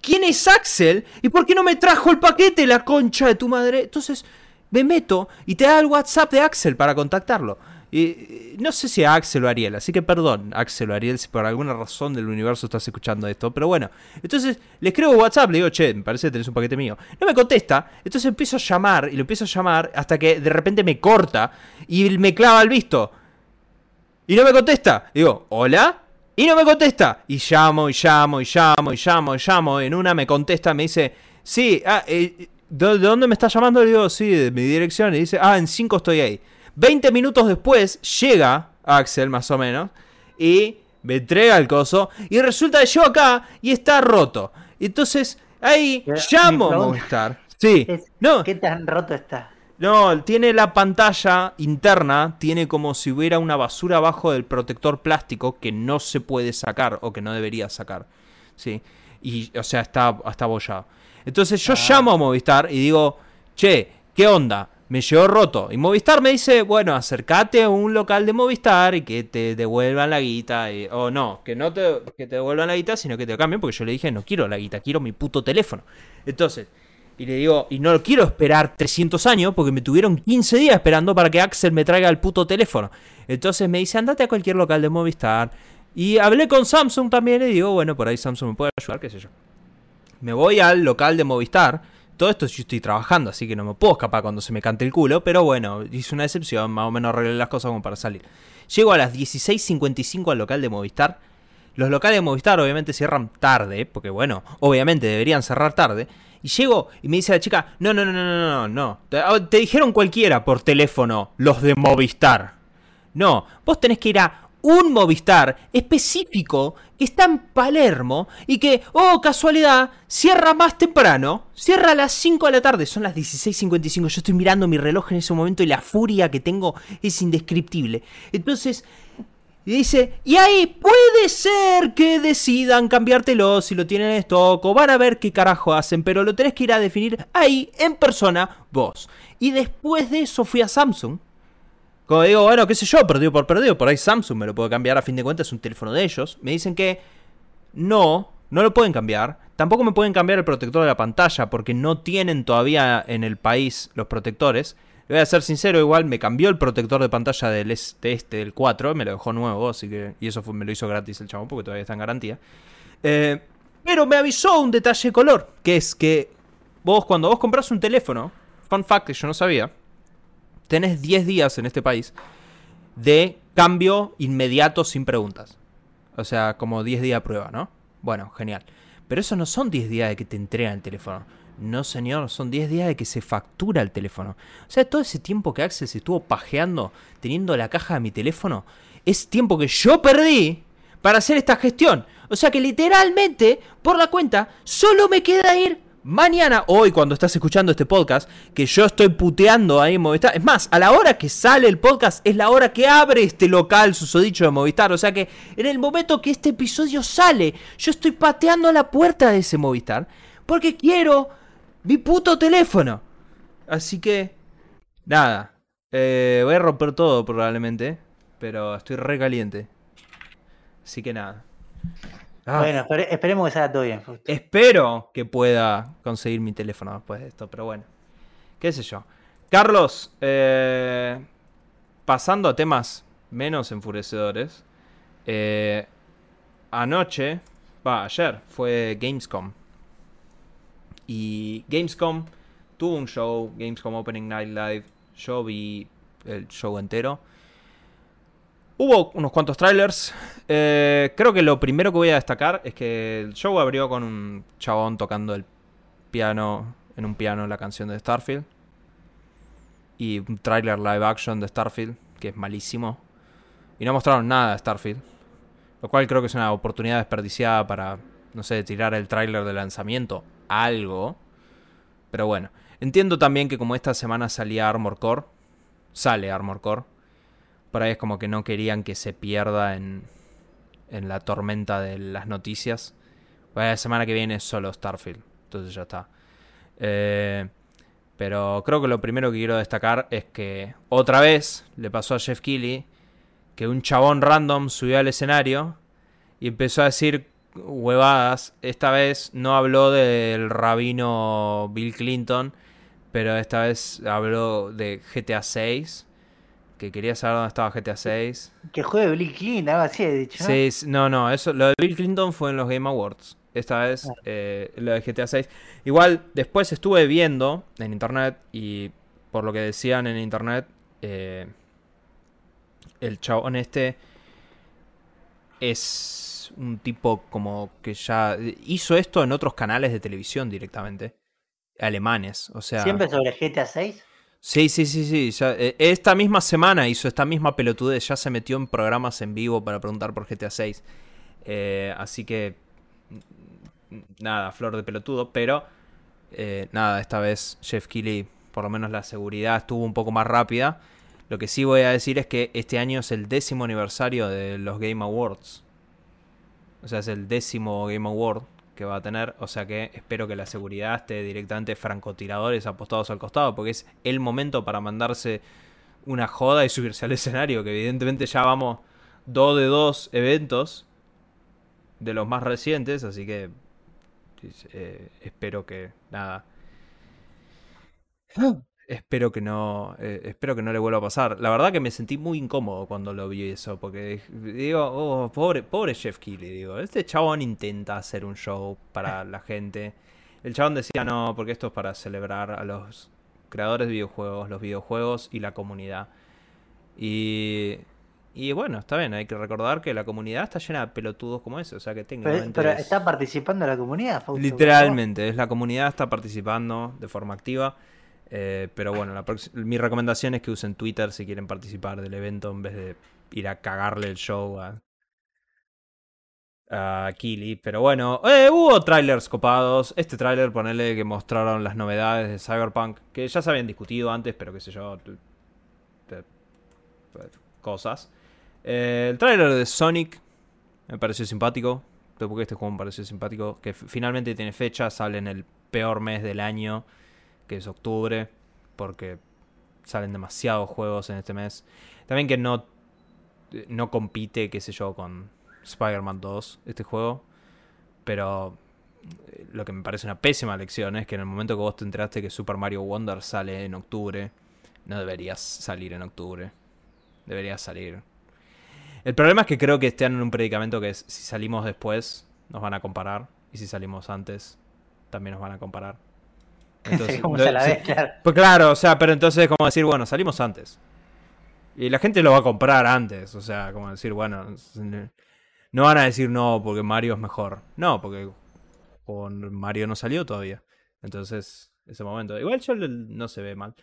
¿quién es Axel? ¿Y por qué no me trajo el paquete, la concha de tu madre? Entonces me meto y te da el WhatsApp de Axel para contactarlo. Y, no sé si a Axel o Ariel, así que perdón, Axel o Ariel, si por alguna razón del universo estás escuchando esto. Pero bueno, entonces le escribo WhatsApp, le digo, che, me parece que tenés un paquete mío. No me contesta, entonces empiezo a llamar y lo empiezo a llamar hasta que de repente me corta y me clava el visto. Y no me contesta. Digo, ¿hola? Y no me contesta. Y llamo, y llamo, y llamo, y llamo, y llamo. En una me contesta, me dice, sí, ah, eh, ¿de, de dónde me estás llamando? Le digo, sí, de mi dirección. Y dice, ah, en 5 estoy ahí. 20 minutos después llega Axel, más o menos, y me entrega el coso. Y resulta que yo acá y está roto. Entonces, ahí Pero, llamo a Movistar. Sí, Es, no, ¿Qué tan roto está? no, tiene la pantalla interna, tiene como si hubiera una basura abajo del protector plástico que no se puede sacar o que no debería sacar. Sí. Y, o sea, está, está abollado. Entonces yo Ah. llamo a Movistar y digo, che, ¿qué onda? Me llegó roto. Y Movistar me dice, bueno, acércate a un local de Movistar y que te devuelvan la guita. y- o no, que no te, que te devuelvan la guita, sino que te cambien, porque yo le dije, no quiero la guita, quiero mi puto teléfono. Entonces, y le digo, y no quiero esperar 300 años porque me tuvieron 15 días esperando para que Axel me traiga el puto teléfono. Entonces me dice, andate a cualquier local de Movistar. Y hablé con Samsung también y digo, bueno, por ahí Samsung me puede ayudar, qué sé yo. Me voy al local de Movistar. Todo esto yo estoy trabajando, así que no me puedo escapar cuando se me cante el culo. Pero bueno, hice una excepción, más o menos arreglé las cosas como para salir. Llego a las 16.55 al local de Movistar. Los locales de Movistar obviamente cierran tarde, porque bueno, obviamente deberían cerrar tarde. Y llego y me dice la chica, no, no, no, no, no, no. Te, ah, te dijeron cualquiera por teléfono, los de Movistar. No, vos tenés que ir a un Movistar específico está en Palermo y que, oh, casualidad, cierra más temprano, cierra a las 5 de la tarde, son las 16.55, yo estoy mirando mi reloj en ese momento y la furia que tengo es indescriptible. Entonces, dice, y ahí puede ser que decidan cambiártelo si lo tienen en stock o van a ver qué carajo hacen, pero lo tenés que ir a definir ahí, en persona, vos. Y después de eso fui a Samsung. Como digo, bueno, qué sé yo, perdido por perdido, por ahí Samsung me lo puede cambiar, a fin de cuentas es un teléfono de ellos. Me dicen que no, no lo pueden cambiar. Tampoco me pueden cambiar el protector de la pantalla porque no tienen todavía en el país los protectores. Le voy a ser sincero, igual me cambió el protector de pantalla del este, este del 4, me lo dejó nuevo, así que. Y eso me lo hizo gratis el chabón porque todavía está en garantía. Eh, pero me avisó un detalle de color, que es que vos cuando vos compras un teléfono, fun fact que yo no sabía, tenés 10 días en este país de cambio inmediato sin preguntas. O sea, como 10 días a prueba, ¿no? Bueno, genial. Pero eso no son 10 días de que te entregan el teléfono. No, señor, son 10 días de que se factura el teléfono. O sea, todo ese tiempo que Axel se estuvo pajeando teniendo la caja de mi teléfono, es tiempo que yo perdí para hacer esta gestión. O sea que literalmente, por la cuenta, solo me queda ir mañana, hoy cuando estás escuchando este podcast, que yo estoy puteando ahí en Movistar. Es más, a la hora que sale el podcast es la hora que abre este local susodicho de Movistar. O sea que en el momento que este episodio sale, yo estoy pateando la puerta de ese Movistar porque quiero mi puto teléfono. Así que, nada. Eh, voy a romper todo probablemente, pero estoy re caliente. Así que nada. Ah. Bueno, espere- esperemos que salga todo bien. Justo. Espero que pueda conseguir mi teléfono después de esto, pero bueno. ¿Qué sé yo? Carlos, eh, pasando a temas menos enfurecedores. eh, anoche, va, ayer, fue Gamescom. Y Gamescom tuvo un show, Gamescom Opening Night Live. Yo vi el show entero. Hubo unos cuantos trailers. Eh, creo que lo primero que voy a destacar es que el show abrió con un chabón tocando el piano, en un piano la canción de Starfield. Y un trailer live action de Starfield, que es malísimo. Y no mostraron nada de Starfield. Lo cual creo que es una oportunidad desperdiciada para, no sé, tirar el trailer de lanzamiento. Algo. Pero bueno. Entiendo también que como esta semana salía Armor Core. Sale Armor Core. Por ahí es como que no querían que se pierda en, en la tormenta de las noticias. Pues la semana que viene es solo Starfield. Entonces ya está. Eh, pero creo que lo primero que quiero destacar es que otra vez le pasó a Jeff Keighley que un chabón random subió al escenario y empezó a decir huevadas. Esta vez no habló del rabino Bill Clinton, pero esta vez habló de GTA 6. Que quería saber dónde estaba GTA 6. Que juegue Bill Clinton, algo así he dicho. ¿no? Sí, no, no, eso, lo de Bill Clinton fue en los Game Awards. Esta vez eh, lo de GTA 6. Igual después estuve viendo en internet y por lo que decían en internet, eh, el chabón este es un tipo como que ya hizo esto en otros canales de televisión directamente. Alemanes, o sea... ¿Siempre sobre GTA 6? Sí, sí, sí, sí. Eh, esta misma semana hizo esta misma pelotudez. Ya se metió en programas en vivo para preguntar por GTA 6. así que nada, flor de pelotudo, pero eh, nada, esta vez Jeff Keighley, por lo menos la seguridad estuvo un poco más rápida. Lo que sí voy a decir es que este año es el décimo aniversario de los Game Awards. O sea, es el décimo Game Award que va a tener. O sea que espero que la seguridad esté directamente francotiradores apostados al costado. Porque es el momento para mandarse una joda y subirse al escenario. Que evidentemente ya vamos dos de dos eventos de los más recientes. Así que eh, espero que nada. Espero que no. Eh, espero que no le vuelva a pasar. La verdad que me sentí muy incómodo cuando lo vi eso. Porque digo, oh, pobre, pobre Jeff Keighley, digo. Este chabón intenta hacer un show para la gente. El chabón decía no, porque esto es para celebrar a los creadores de videojuegos, los videojuegos y la comunidad. Y y bueno, está bien, hay que recordar que la comunidad está llena de pelotudos como ese, o sea que técnicamente... Pero, está participando la comunidad, Literalmente, es la comunidad está participando de forma activa. Eh, pero bueno, mi recomendación es que usen Twitter si quieren participar del evento en vez de ir a cagarle el show a, a Kili. Pero bueno, eh, hubo trailers copados. Este trailer, ponele que mostraron las novedades de Cyberpunk, que ya se habían discutido antes, pero qué sé yo, cosas. Eh, el tráiler de Sonic me pareció simpático. Porque este juego me pareció simpático. Que finalmente tiene fecha, sale en el peor mes del año, que es octubre. Porque salen demasiados juegos en este mes. También que no, no compite, qué sé yo, con Spider-Man 2, este juego. Pero eh, lo que me parece una pésima lección es que en el momento que vos te enteraste que Super Mario Wonder sale en octubre, no deberías salir en octubre. Deberías salir el problema es que creo que están en un predicamento que es, si salimos después, nos van a comparar. Y si salimos antes, también nos van a comparar. Entonces, claro. Pues claro, o sea, pero entonces es como decir, bueno, salimos antes. Y la gente lo va a comprar antes. O sea, como decir, bueno, no van a decir no porque Mario es mejor. No, porque con Mario no salió todavía. Entonces, ese momento. Igual yo no se ve mal.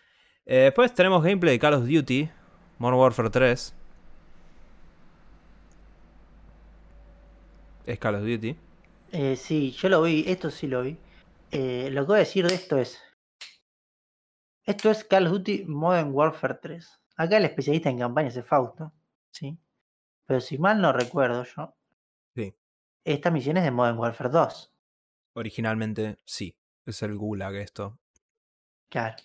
Eh, después tenemos gameplay de Call of Duty, Modern Warfare 3. es Call of Duty. Eh, sí, yo lo vi, esto sí lo vi. Eh, lo que voy a decir de esto es. Esto es Call of Duty Modern Warfare 3. Acá el especialista en campañas es Fausto, ¿sí? Pero si mal no recuerdo yo. Sí. Esta misión es de Modern Warfare 2. Originalmente sí. Es el Gulag esto. Claro.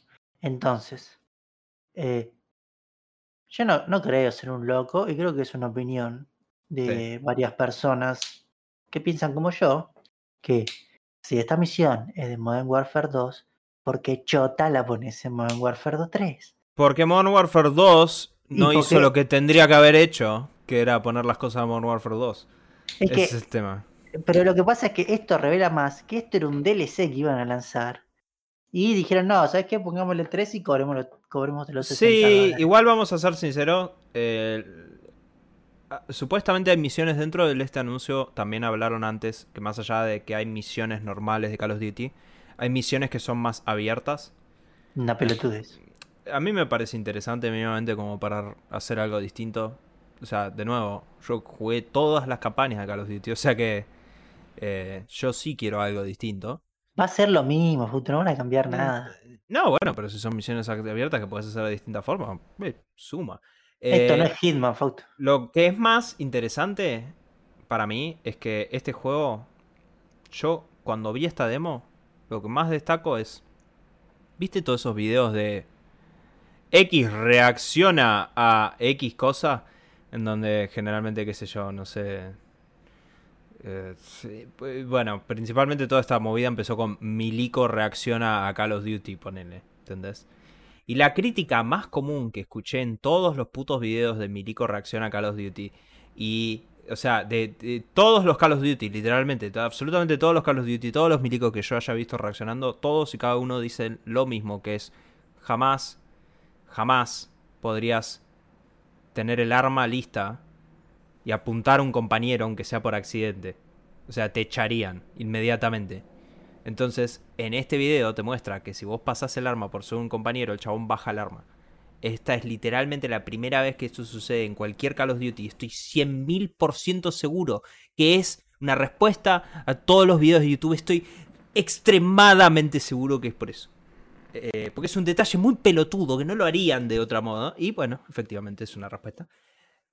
Entonces. Eh, yo no, no creo ser un loco y creo que es una opinión de varias personas que piensan como yo, que si esta misión es de Modern Warfare 2, ¿por qué Chota la pones en Modern Warfare 2 3? Porque Modern Warfare 2 no hizo lo que tendría que haber hecho, que era poner las cosas en Modern Warfare 2. Ese es el tema. Pero lo que pasa es que esto revela más que esto era un DLC que iban a lanzar. Y dijeron, no, ¿sabes qué? Pongámosle 3 y cobremos, cobremos los 60 Sí, igual vamos a ser sinceros. Eh, supuestamente hay misiones dentro de este anuncio. También hablaron antes que más allá de que hay misiones normales de Call of Duty, hay misiones que son más abiertas. Una pelotudez. A mí me parece interesante mínimamente como para hacer algo distinto. O sea, de nuevo, yo jugué todas las campañas de Call of Duty, o sea que eh, yo sí quiero algo distinto. Va a ser lo mismo, no van a cambiar nada. No, bueno, pero si son misiones abiertas que puedes hacer de distintas formas, eh. Esto no Eh, es Hitman, Fausto. Lo que es más interesante para mí es que este juego, yo cuando vi esta demo, lo que más destaco es, ¿viste todos esos videos de X reacciona a X cosa? En donde generalmente, qué sé yo, no sé... eh, pues, bueno, principalmente toda esta movida empezó con Milico reacciona a Call of Duty, ponele, ¿entendés? Y la crítica más común que escuché en todos los putos videos de Milico reacciona a Call of Duty. Y, o sea, de, de todos los Call of Duty, literalmente, absolutamente todos los Call of Duty, todos los Milicos que yo haya visto reaccionando, todos y cada uno dicen lo mismo, que es jamás, jamás podrías tener el arma lista y apuntar a un compañero aunque sea por accidente. O sea, te echarían inmediatamente. Entonces, en este video te muestra que si vos pasás el arma por ser un compañero, el chabón baja el arma. Esta es literalmente la primera vez que esto sucede en cualquier Call of Duty. Estoy 100.000% seguro que es una respuesta a todos los videos de YouTube. Estoy extremadamente seguro que es por eso. Eh, porque es un detalle muy pelotudo que no lo harían de otra modo. Y bueno, efectivamente es una respuesta.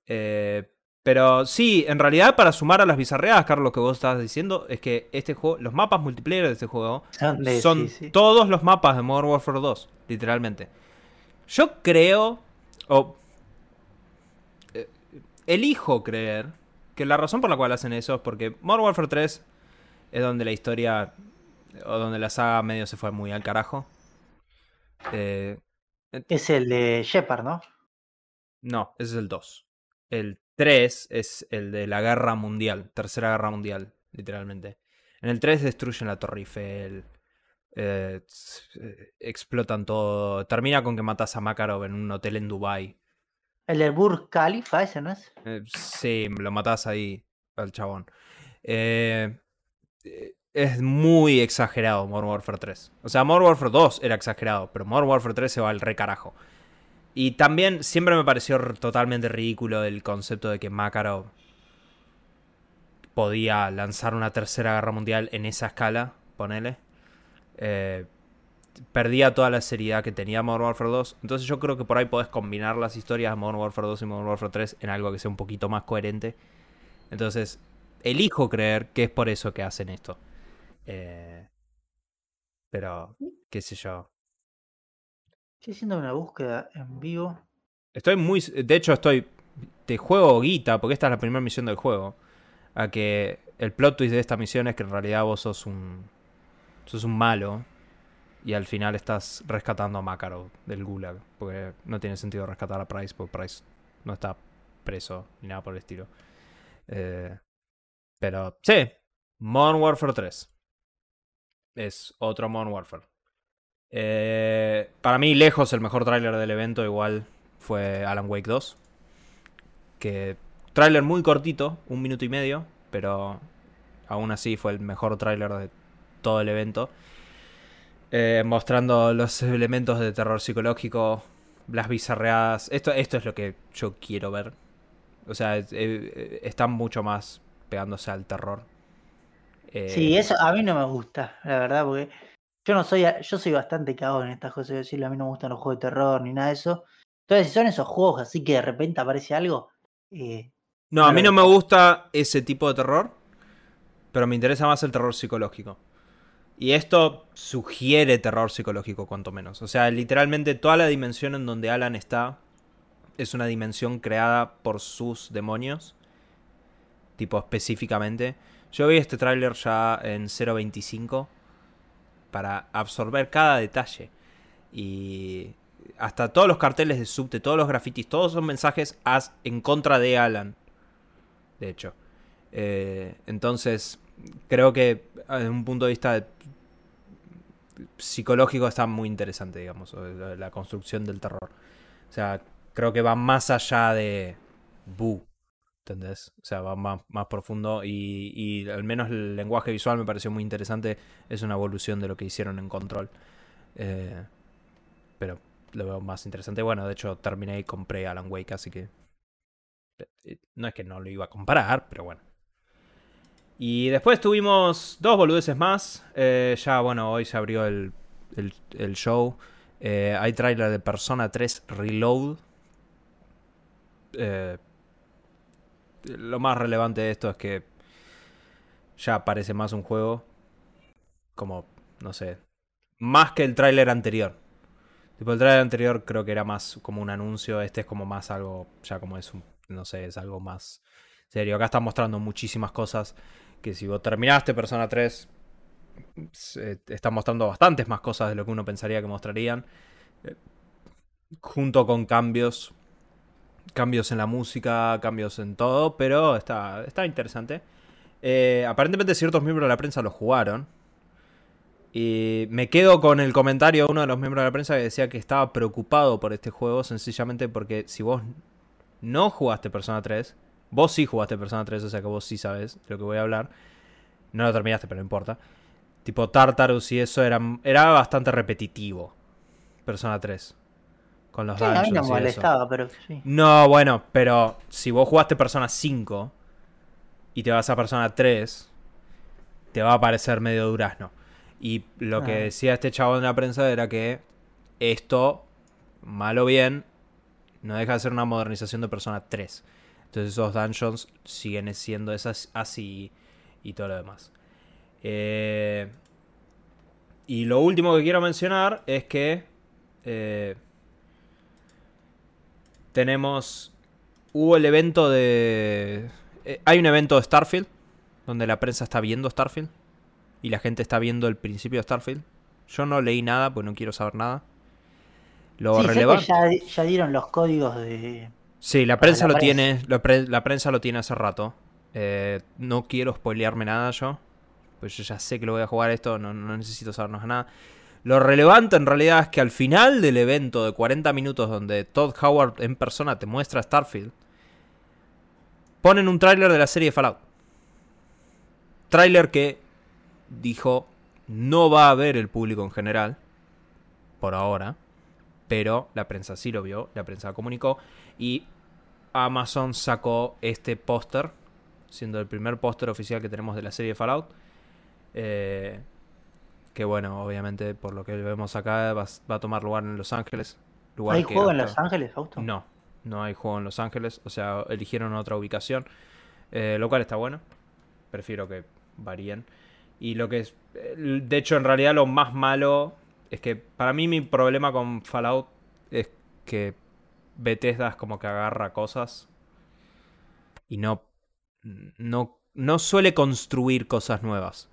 Eh, pero sí, en realidad para sumar a las bizarreadas, Carlos, lo que vos estabas diciendo, es que este juego, los mapas multiplayer de este juego Son, de- son sí, sí. todos los mapas de Modern Warfare 2, literalmente. Yo creo, o eh, elijo creer, que la razón por la cual hacen eso es porque Modern Warfare 3 es donde la historia, o donde la saga medio se fue muy al carajo. Eh, Es el de Shepard, ¿no? no, ese es el 2. El 3 es el de la guerra mundial, tercera guerra mundial, literalmente. En el 3 destruyen la Torre Eiffel, eh, eh, explotan todo. Termina con que matas a Makarov en un hotel en Dubai. El del Burj Khalifa, ese, ¿no es? Eh, sí, lo matás ahí al chabón. Eh, eh, es muy exagerado Modern Warfare 3. O sea, Modern Warfare 2 era exagerado, pero Modern Warfare 3 se va al recarajo. Y también siempre me pareció totalmente ridículo el concepto de que Makarov podía lanzar una tercera guerra mundial en esa escala, ponele. Eh, perdía toda la seriedad que tenía Modern Warfare 2. Entonces yo creo que por ahí podés combinar las historias de Modern Warfare 2 y Modern Warfare 3 en algo que sea un poquito más coherente. Entonces, elijo creer que es por eso que hacen esto. Eh, pero, qué sé yo. Estoy haciendo una búsqueda en vivo. Estoy muy... De hecho, estoy... Te juego guita, porque esta es la primera misión del juego. A que el plot twist de esta misión es que en realidad vos sos un... Sos un malo. Y al final estás rescatando a Makarov del Gulag. Porque no tiene sentido rescatar a Price, porque Price no está preso ni nada por el estilo. Eh, pero sí, Modern Warfare 3. Es otro Modern Warfare. Eh, para mí, lejos, el mejor tráiler del evento igual fue Alan Wake 2. Que tráiler muy cortito, un minuto y medio, pero aún así fue el mejor tráiler de todo el evento. Eh, mostrando los elementos de terror psicológico, las bizarreadas. Esto, esto es lo que yo quiero ver. O sea, eh, eh, están mucho más pegándose al terror. Eh, Sí, eso a mí no me gusta, la verdad, porque yo no soy, yo soy bastante cagón en estas cosas, es decir, a mí no me gustan los juegos de terror ni nada de eso. Entonces, si son esos juegos así que de repente aparece algo, eh, No, a mí no me gusta ese tipo de terror, pero me interesa más el terror psicológico. Y esto sugiere terror psicológico, cuanto menos. O sea, literalmente toda la dimensión en donde Alan está es una dimensión creada por sus demonios. Tipo específicamente. Yo vi este tráiler ya en 0.25 para absorber cada detalle. Y hasta todos los carteles de subte, todos los grafitis, todos son mensajes as- en contra de Alan. De hecho. Eh, entonces, creo que desde un punto de vista psicológico está muy interesante, digamos, la, construcción del terror. O sea, creo que va más allá de... Bu. ¿Entendés? O sea, va más, más profundo y, y al menos el lenguaje visual me pareció muy interesante. Es una evolución de lo que hicieron en Control. Eh, pero lo veo más interesante. Bueno, de hecho terminé y compré Alan Wake, así que... eh, No es que no lo iba a comparar, pero bueno. Y después tuvimos dos boludeces más. Eh, ya, bueno, hoy se abrió el, el, show. Hay trailer de Persona 3 Reload. Eh, lo más relevante de esto es que ya parece más un juego. Como, no sé. Más que el tráiler anterior. Tipo, el tráiler anterior creo que era más como un anuncio. Este es como más algo. Ya como es un. No sé, es algo más serio. Acá están mostrando muchísimas cosas. Que si vos terminaste Persona 3. Se, están mostrando bastantes más cosas de lo que uno pensaría que mostrarían. Eh, junto con cambios. Cambios en la música, cambios en todo. Pero está, está interesante. Eh, aparentemente ciertos miembros de la prensa lo jugaron. Y me quedo con el comentario de uno de los miembros de la prensa que decía que estaba preocupado por este juego sencillamente porque si vos no jugaste Persona 3, vos sí jugaste Persona 3, o sea que vos sí sabes de lo que voy a hablar. No lo terminaste, pero no importa. Tipo Tartarus y eso era, era bastante repetitivo. Persona 3. Con los Sí, a mí no dungeons me molestaba, pero sí. No, bueno, pero si vos jugaste Persona 5 y te vas a Persona 3, te va a parecer medio durazno. Y lo que decía este chavo en la prensa era que esto, mal o bien, no deja de ser una modernización de Persona 3. Entonces esos dungeons siguen siendo esas así y todo lo demás. Eh, y lo último que quiero mencionar es que eh, tenemos. Hubo el evento de. eh, hay un evento de Starfield. Donde la prensa está viendo Starfield. Y la gente está viendo el principio de Starfield. Yo no leí nada, pues no quiero saber nada. Lo Sí, relevante. ya, ya dieron los códigos de. Sí, la prensa la lo prensa. tiene. pre- la prensa lo tiene hace rato. Eh, no quiero spoilearme nada yo. Pues yo ya sé que lo voy a jugar esto. No, no necesito sabernos nada. Lo relevante en realidad es que al final del evento de 40 minutos donde Todd Howard en persona te muestra Starfield, ponen un tráiler de la serie Fallout. Tráiler que dijo no va a ver el público en general, por ahora, pero la prensa sí lo vio, la prensa comunicó y Amazon sacó este póster, siendo el primer póster oficial que tenemos de la serie Fallout. Eh, que bueno, obviamente por lo que vemos acá va, va a tomar lugar en Los Ángeles. Lugar ¿Hay que juego en Los Ángeles, Fausto? No, no hay juego en Los Ángeles, o sea, eligieron otra ubicación, eh, lo cual está bueno. Prefiero que varíen. Y lo que es, el- de hecho, en realidad lo más malo es que para mí mi problema con Fallout es que Bethesda es como que agarra cosas y no, no, no suele construir cosas nuevas.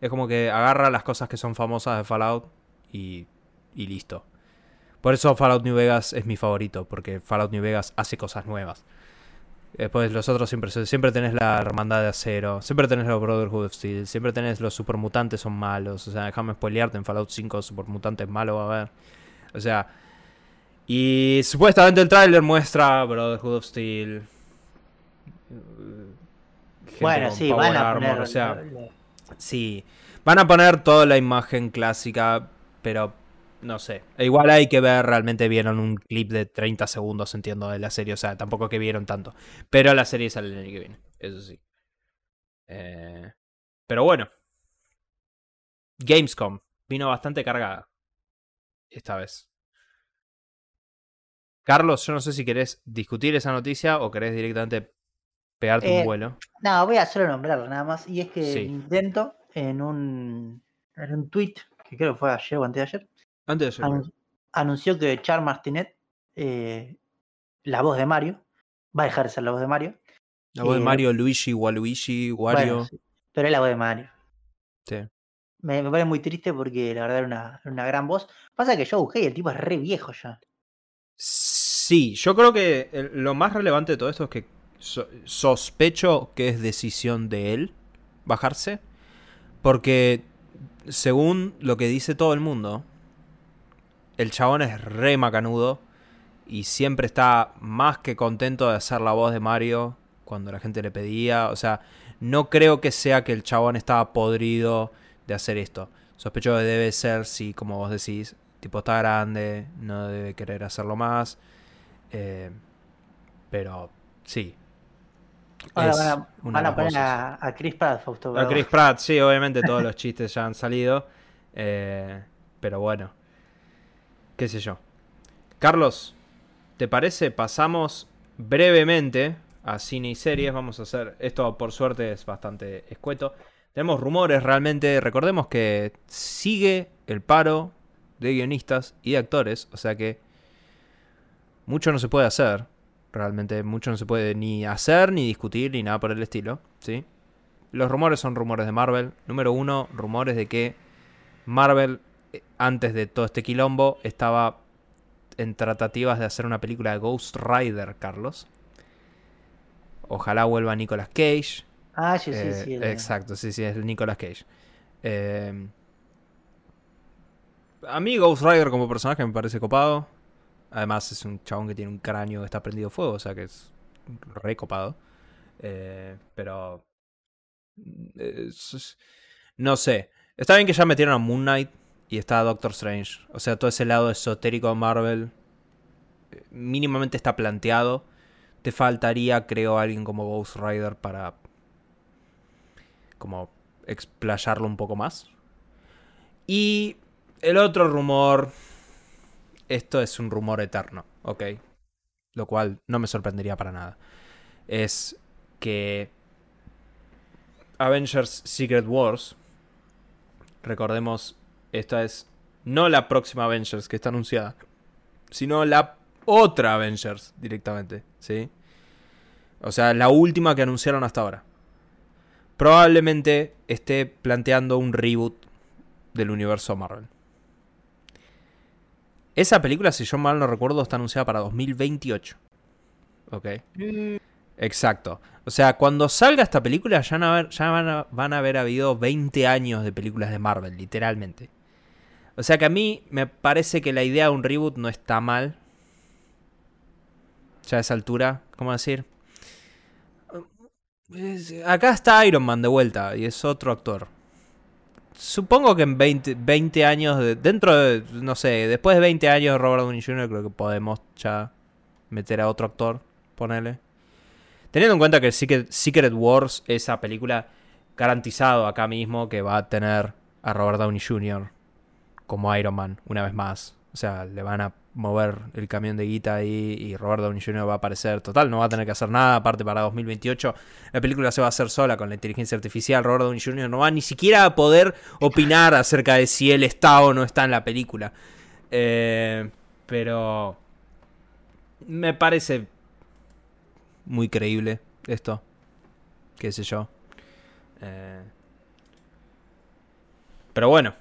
Es como que agarra las cosas que son famosas de Fallout y, y listo. Por eso Fallout New Vegas es mi favorito, porque Fallout New Vegas hace cosas nuevas. Después los otros siempre, siempre tenés la Hermandad de Acero, siempre tenés los Brotherhood of Steel, siempre tenés los supermutantes son malos. O sea, déjame spoilearte, en Fallout 5 supermutantes malo va a haber. O sea, y supuestamente el tráiler muestra Brotherhood of Steel. gente Bueno, sí, van a armor, poner. o sea, lo- lo- Sí, van a poner toda la imagen clásica, pero no sé. E Igual hay que ver, realmente vieron un clip de 30 segundos, entiendo, de la serie, o sea, tampoco que vieron tanto. Pero la serie sale el año que viene, eso sí. Eh, pero bueno. Gamescom vino bastante cargada. Esta vez. Carlos, yo no sé si querés discutir esa noticia o querés directamente pegarte Eh, un vuelo. No, voy a solo nombrarlo nada más. Y es que Sí. Nintendo, en un, en un tweet, que creo que fue ayer o antes de ayer, Antes de anun- anunció que Char Martinet, eh, la voz de Mario, va a dejar de ser la voz de Mario. la voz de eh, Mario, Luigi, Waluigi, Wario. Bueno, sí, pero es la voz de Mario. Sí. Me, me parece muy triste porque la verdad era una, era una gran voz. Pasa que yo busqué y el tipo es re viejo ya. Sí, yo creo que lo más relevante de todo esto es que so- sospecho que es decisión de él bajarse. Porque según lo que dice todo el mundo, el chabón es re macanudo y siempre está más que contento de hacer la voz de Mario cuando la gente le pedía. O sea, no creo que sea que el chabón estaba podrido de hacer esto. Sospecho que debe ser, si, como vos decís, tipo está grande, no debe querer hacerlo más. Eh, pero sí. Ahora van a, van a las poner voces. a, a Chris Pratt, Fausto. A Chris Pratt, sí, obviamente todos los chistes ya han salido. eh, pero bueno, qué sé yo. Carlos, ¿te parece? Pasamos brevemente a cine y series. Vamos a hacer, esto por suerte es bastante escueto. Tenemos rumores realmente, recordemos que sigue el paro de guionistas y de actores, o sea que mucho no se puede hacer. Realmente mucho no se puede ni hacer, ni discutir, ni nada por el estilo, ¿sí? Los rumores son rumores de Marvel. Número uno, rumores de que Marvel, eh, antes de todo este quilombo, estaba en tratativas de hacer una película de Ghost Rider, Carlos. Ojalá vuelva Nicolas Cage. Ah, sí, sí, Eh, sí. el- Exacto, sí, sí, es el Nicolas Cage. Eh, a mí Ghost Rider como personaje me parece copado. Además es un chabón que tiene un cráneo que está prendido fuego, o sea que es re copado. Eh, pero... es- no sé. Está bien que ya metieron a Moon Knight y está Doctor Strange. O sea, todo ese lado esotérico de Marvel eh, mínimamente está planteado. Te faltaría, creo, alguien como Ghost Rider para como explayarlo un poco más. Y el otro rumor, esto es un rumor eterno, ¿ok? Lo cual no me sorprendería para nada. Es que Avengers Secret Wars, recordemos, esta es no la próxima Avengers que está anunciada, sino la otra Avengers directamente, ¿sí? O sea, la última que anunciaron hasta ahora probablemente esté planteando un reboot del universo Marvel. Esa película, si yo mal no recuerdo, está anunciada para 2028. Ok. Mm, Exacto. O sea, cuando salga esta película ya, van a haber, ya van, a, van a haber habido 20 años de películas de Marvel, literalmente. O sea que a mí me parece que la idea de un reboot no está mal. Ya a esa altura, ¿cómo decir? Acá está Iron Man de vuelta y es otro actor. Supongo que en 20, 20 años, de- dentro de, no sé, después de 20 años de Robert Downey Jr. creo que podemos ya meter a otro actor, ponele. Teniendo en cuenta que Secret, Secret Wars, esa película, garantizado acá mismo que va a tener a Robert Downey Jr. como Iron Man, una vez más. O sea, le van a mover el camión de guita ahí y Robert Downey Jr. va a aparecer. Total, no va a tener que hacer nada. Aparte, para 2028, la película se va a hacer sola con la inteligencia artificial. Robert Downey Jr. no va ni siquiera a poder opinar acerca de si él está o no está en la película. Eh, pero me parece muy creíble esto. Qué sé yo. Eh, pero bueno.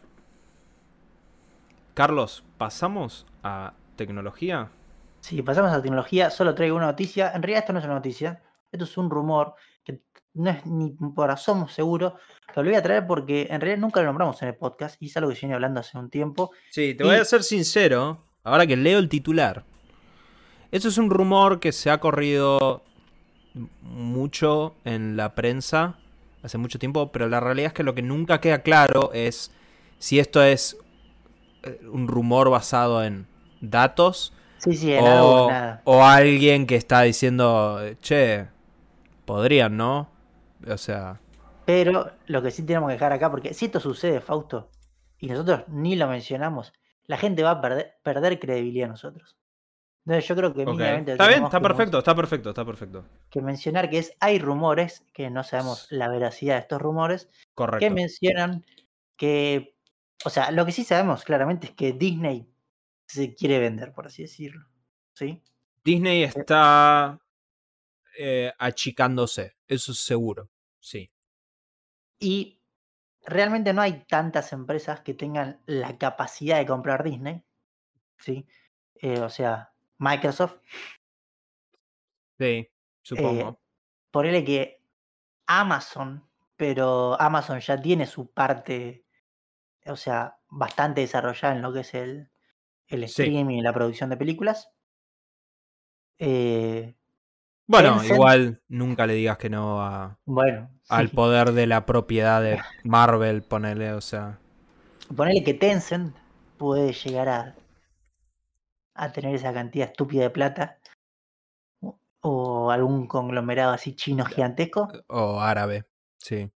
Carlos, pasamos a tecnología. Sí, pasamos a tecnología. Solo traigo una noticia. En realidad, esto no es una noticia. Esto es un rumor que no es ni por asomo seguro. Pero lo voy a traer porque en realidad nunca lo nombramos en el podcast y es algo que yo venía hablando hace un tiempo. Sí, te Y- voy a ser sincero. Ahora que leo el titular. Eso es un rumor que se ha corrido mucho en la prensa hace mucho tiempo, pero la realidad es que lo que nunca queda claro es si esto es eh, un rumor basado en datos Sí, sí, en algo, o, nada. o alguien que está diciendo, che, podrían, ¿no? O sea, Pero lo que sí tenemos que dejar acá, porque si esto sucede, Fausto, y nosotros ni lo mencionamos, la gente va a perder, perder credibilidad en nosotros. Entonces yo creo que mínimamente está bien, está que, perfecto, está perfecto, está perfecto. que mencionar que es hay rumores, que no sabemos la veracidad de estos rumores, que Correcto. mencionan que, o sea, lo que sí sabemos claramente es que Disney se quiere vender, por así decirlo. ¿Sí? Disney está eh, achicándose, eso es seguro, sí. Y realmente no hay tantas empresas que tengan la capacidad de comprar Disney. ¿sí? Eh, o sea, Microsoft, Sí, supongo. ponele que Amazon, pero Amazon ya tiene su parte, o sea, bastante desarrollada en lo que es el, el Sí. streaming y la producción de películas. Eh, Bueno, Tencent- igual nunca le digas que no a, Bueno, al poder de la propiedad de Marvel, ponele, o sea. Ponele que Tencent puede llegar a, a tener esa cantidad estúpida de plata. O algún conglomerado así chino gigantesco. O árabe, sí.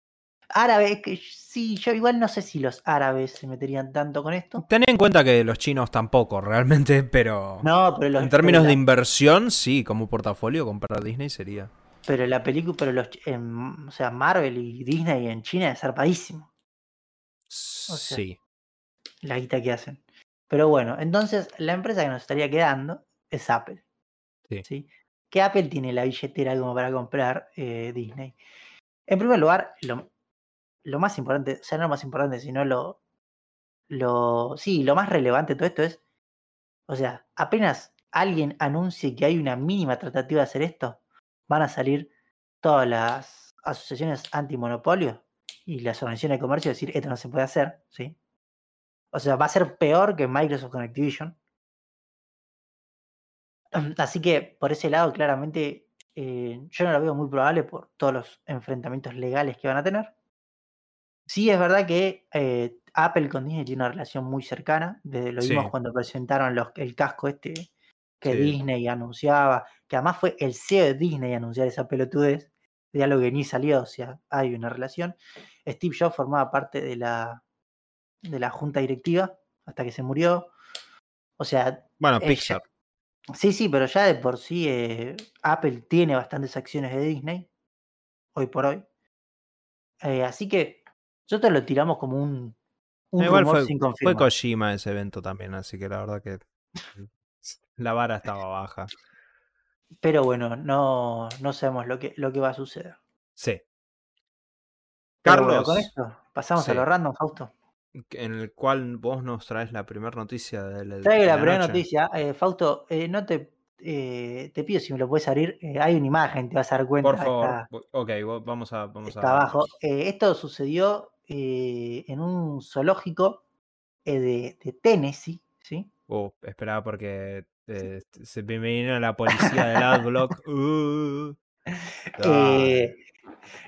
Árabe, es que sí, yo igual no sé si los árabes se meterían tanto con esto. Ten en cuenta que los chinos tampoco, realmente, pero. No, pero los en términos de inversión, sí, como portafolio, comprar Disney sería. Pero la película, pero los, en- o sea, Marvel y Disney en China es zarpadísimo sea, Sí. la guita que hacen. Pero bueno, entonces la empresa que nos estaría quedando es Apple. Sí. Que Apple tiene la billetera como para comprar eh, Disney. En primer lugar, lo, lo más importante, o sea, no lo más importante, sino lo, lo. Sí, lo más relevante de todo esto es. O sea, apenas alguien anuncie que hay una mínima tratativa de hacer esto, van a salir todas las asociaciones antimonopolio y las organizaciones de comercio a decir esto no se puede hacer, ¿sí? O sea, va a ser peor que Microsoft con Activision. Así que por ese lado, claramente, eh, yo no lo veo muy probable por todos los enfrentamientos legales que van a tener. Sí, es verdad que eh, Apple con Disney tiene una relación muy cercana. Desde lo vimos Sí. cuando presentaron los, el casco este que Sí. Disney anunciaba, que además fue el CEO de Disney anunciar esa pelotudez, de algo que ni salió, o sea, hay una relación. Steve Jobs formaba parte de la, de la junta directiva hasta que se murió. O sea, Bueno, eh, ya- Pixar. Sí, sí, pero ya de por sí eh, Apple tiene bastantes acciones de Disney, hoy por hoy. Eh, así que nosotros lo tiramos como un, un Igual rumor fue, sin fue. Kojima ese evento también, así que la verdad que la vara estaba baja. Pero bueno, no, no sabemos lo que, lo que va a suceder. Sí. Bueno, Carlos, con esto pasamos a lo random, Fausto. en el cual vos nos traes la primera noticia de la, Traigo de la la primera noticia. Eh, Fausto, eh, no te, eh, te pido si me lo puedes abrir. Hay una imagen, te vas a dar cuenta. Por favor. está- Ok, vamos a. Vamos está a abajo. Esto sucedió eh, en un zoológico eh, de, de Tennessee, ¿sí? Uh, esperaba porque eh, se me vino la policía del Adblock. Uh,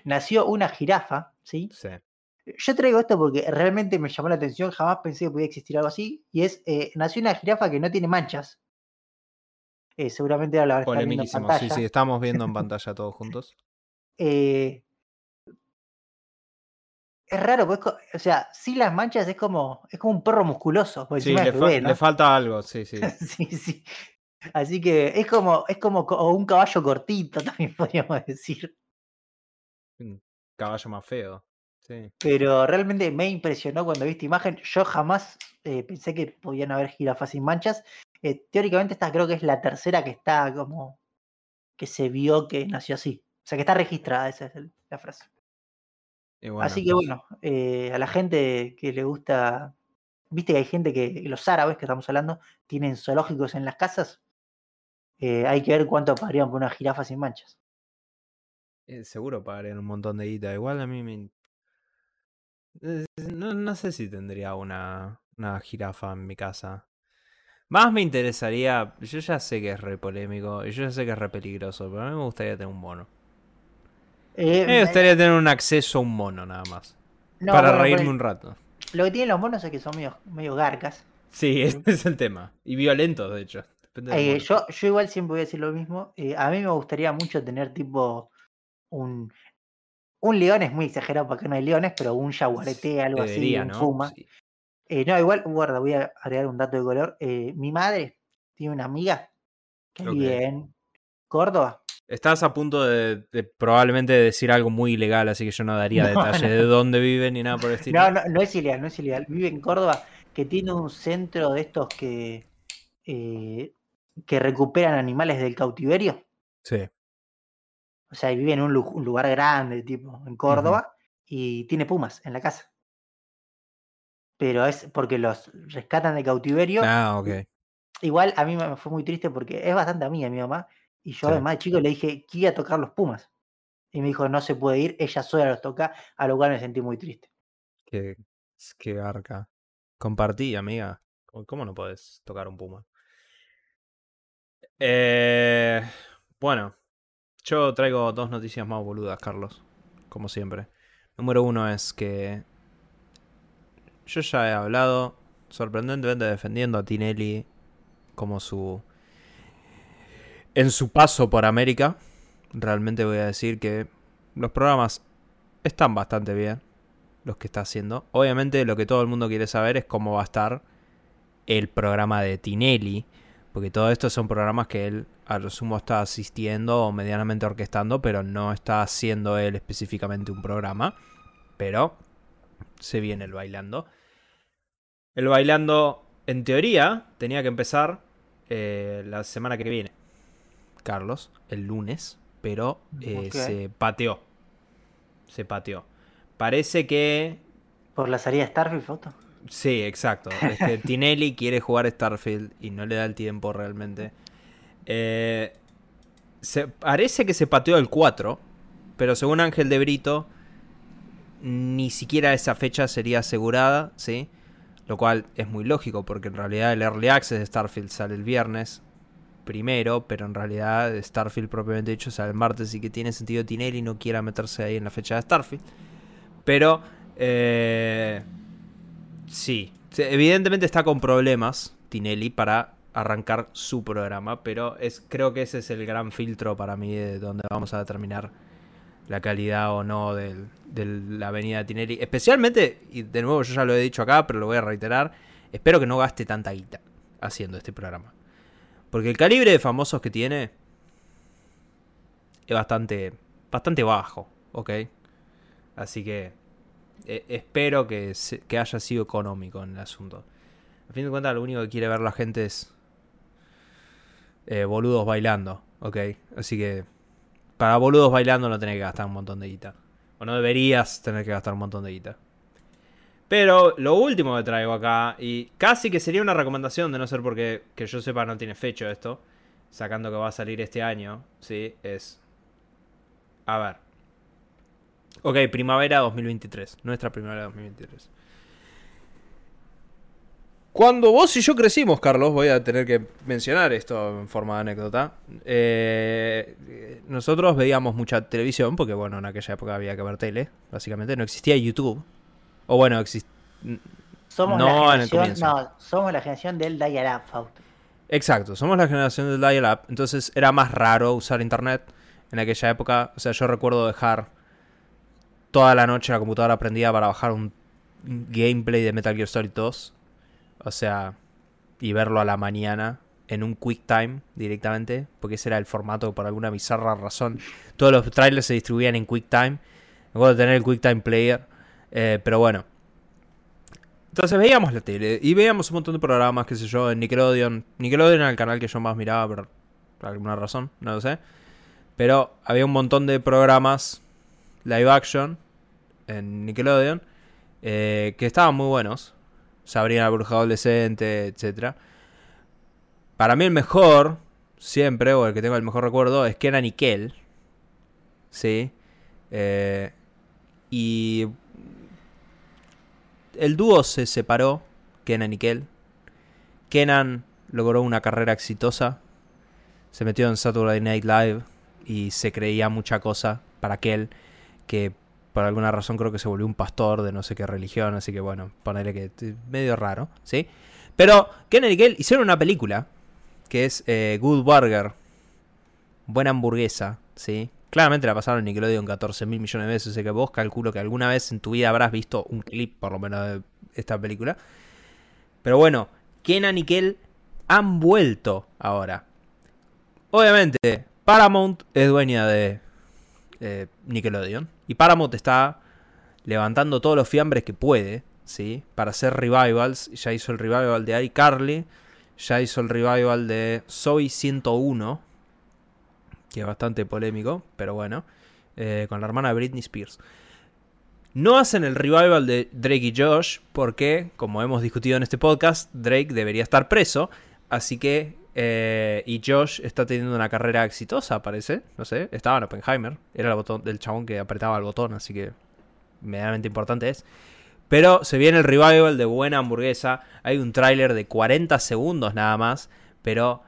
nació una jirafa, ¿sí? Sí. Yo traigo esto porque realmente me llamó la atención, jamás pensé que podía existir algo así, y es, nació una jirafa que no tiene manchas. Seguramente ahora la Polemiquísimo. Sí, sí, estamos viendo en pantalla todos juntos. Eh, es raro, pues, o sea, sin las manchas es como, es como un perro musculoso, por Sí, encima le, fa- ¿no? le falta algo, sí, sí. Sí, sí. Así que es como, es como co- un caballo cortito, también podríamos decir. Un caballo más feo. Sí. Pero realmente me impresionó cuando vi esta imagen. Yo jamás eh, pensé que podían haber jirafas sin manchas. Eh, teóricamente esta creo que es la tercera que está como que se vio que nació así. O sea, que está registrada, esa es la frase. Bueno, así que bueno, eh, a la gente que le gusta, viste que hay gente que, los árabes que estamos hablando, tienen zoológicos en las casas. Eh, hay que ver cuánto pagarían por una jirafa sin manchas. eh, seguro pagarían un montón de guita. Igual a mí me. No, no sé si tendría una, una jirafa en mi casa. Más me interesaría. Yo ya sé que es re polémico y yo ya sé que es re peligroso, pero a mí me gustaría tener un mono. Eh, me gustaría tener un acceso a un mono nada más. no, para bueno, reírme un rato. Lo que tienen los monos es que son medio, medio garcas. Sí, ese es el tema. Y violentos, de hecho. Eh, yo, yo igual siempre voy a decir lo mismo. eh, a mí me gustaría mucho tener tipo un. Un león es muy exagerado porque no hay leones, pero un jaguarete, algo Debería, así, un ¿no? Sí. Eh, no, igual, guarda, voy a agregar un dato de color. Mi madre tiene una amiga que Ok. vive en Córdoba. Estás a punto de, de probablemente decir algo muy ilegal, así que yo no daría No, detalles no. de dónde viven ni nada por el estilo. No, no, no es ilegal, no es ilegal. Vive en Córdoba, que tiene un centro de estos que, eh, que recuperan animales del cautiverio. Sí. O sea, vive en un, lu- un lugar grande, tipo, en Córdoba, y tiene pumas en la casa. Pero es porque los rescatan de cautiverio. Ah, ok. Igual a mí me fue muy triste porque es bastante amiga mi mamá. Y yo Sí. además de chico le dije que iba a tocar los pumas. Y me dijo, no se puede ir, ella sola los toca, a lo cual me sentí muy triste. Qué, qué garca. Compartí, amiga. ¿Cómo- ¿Cómo no podés tocar un puma? Eh, bueno, Yo traigo dos noticias más boludas, Carlos. Como siempre. Número uno es que. Yo ya he hablado sorprendentemente defendiendo a Tinelli como su. En su paso por América. Realmente voy a decir que los programas están bastante bien. Los que está haciendo. Obviamente lo que todo el mundo quiere saber es cómo va a estar el programa de Tinelli. Porque todo esto son programas que él a lo sumo está asistiendo o medianamente orquestando, pero no está haciendo él específicamente un programa. Pero se viene el bailando. El bailando, en teoría, tenía que empezar eh, la semana que viene. Carlos, el lunes, pero eh, se pateó. Se pateó. Parece que... ¿Por la salida de Starfield, foto? Sí, exacto. Es que Tinelli quiere jugar Starfield y no le da el tiempo realmente. Eh, se, parece que se pateó el 4, pero según Ángel de Brito, ni siquiera esa fecha sería asegurada, ¿sí? Lo cual es muy lógico, porque en realidad el Early Access de Starfield sale el viernes primero, pero en realidad Starfield propiamente dicho sale el martes y que tiene sentido Tinelli no quiera meterse ahí en la fecha de Starfield. Pero, eh, sí, evidentemente está con problemas Tinelli para arrancar su programa, pero es, creo que ese es el gran filtro para mí de donde vamos a determinar la calidad o no de la avenida Tinelli. Especialmente, y de nuevo yo ya lo he dicho acá, pero lo voy a reiterar, espero que no gaste tanta guita haciendo este programa. Porque el calibre de famosos que tiene es bastante, bastante bajo, ¿ok? Así que eh, espero que, que haya sido económico en el asunto. A fin de cuentas, lo único que quiere ver la gente es eh, boludos bailando, ¿ok? Así que para boludos bailando no tenés que gastar un montón de guita. O no deberías tener que gastar un montón de guita. Pero lo último que traigo acá, y casi que sería una recomendación de no ser porque que yo sepa no tiene fecha esto, sacando que va a salir este año, ¿sí? Es... A ver. Ok, primavera 2023, nuestra primavera 2023. Cuando vos y yo crecimos, Carlos, voy a tener que mencionar esto en forma de anécdota. Eh, nosotros veíamos mucha televisión, porque bueno, en aquella época había que ver tele, básicamente. No existía YouTube. O bueno, existía. Somos no la generación, No, somos la generación del dial-up, Exacto, somos la generación del dial-up. Entonces era más raro usar internet en aquella época. O sea, yo recuerdo dejar toda la noche la computadora prendida para bajar un gameplay de Metal Gear Solid 2 o sea, y verlo a la mañana en un QuickTime directamente, porque ese era el formato por alguna bizarra razón. Todos los trailers se distribuían en QuickTime. Me acuerdo de tener el QuickTime Player, eh, pero bueno. Entonces veíamos la tele y veíamos un montón de programas, qué sé yo, en Nickelodeon. Nickelodeon era el canal que yo más miraba por alguna razón, no lo sé. Pero había un montón de programas live action en Nickelodeon eh, que estaban muy buenos. Sabrina la bruja adolescente, etc. Para mí el mejor, siempre, o el que tengo el mejor recuerdo, es Kenan y Kel. ¿Sí? Eh, y el dúo se separó, Kenan y Kel. Kenan logró una carrera exitosa. Se metió en Saturday Night Live y se creía mucha cosa para Kel que por alguna razón creo que se volvió un pastor de no sé qué religión, así que bueno, ponerle que medio raro, ¿sí? Pero Kennedy y Gale hicieron una película que es eh, Good Burger, buena hamburguesa, ¿sí? Claramente la pasaron Nickelodeon 14 mil millones de veces, así que vos calculo que alguna vez en tu vida habrás visto un clip, por lo menos, de esta película. Pero bueno, Kenan y Kel han vuelto ahora. Obviamente, Paramount es dueña de eh, Nickelodeon. Y Paramount está levantando todos los fiambres que puede, ¿sí? Para hacer revivals. Ya hizo el revival de iCarly. Ya hizo el revival de Soy 101. Que es bastante polémico, pero bueno. Eh, con la hermana Britney Spears. No hacen el revival de Drake y Josh porque, como hemos discutido en este podcast, Drake debería estar preso. Así que eh, y Josh está teniendo una carrera exitosa, parece. No sé, estaba en Oppenheimer. Era el botón del chabón que apretaba el botón, así que medianamente importante es. Pero se viene el revival de Buena Hamburguesa. Hay un tráiler de 40 segundos nada más. Pero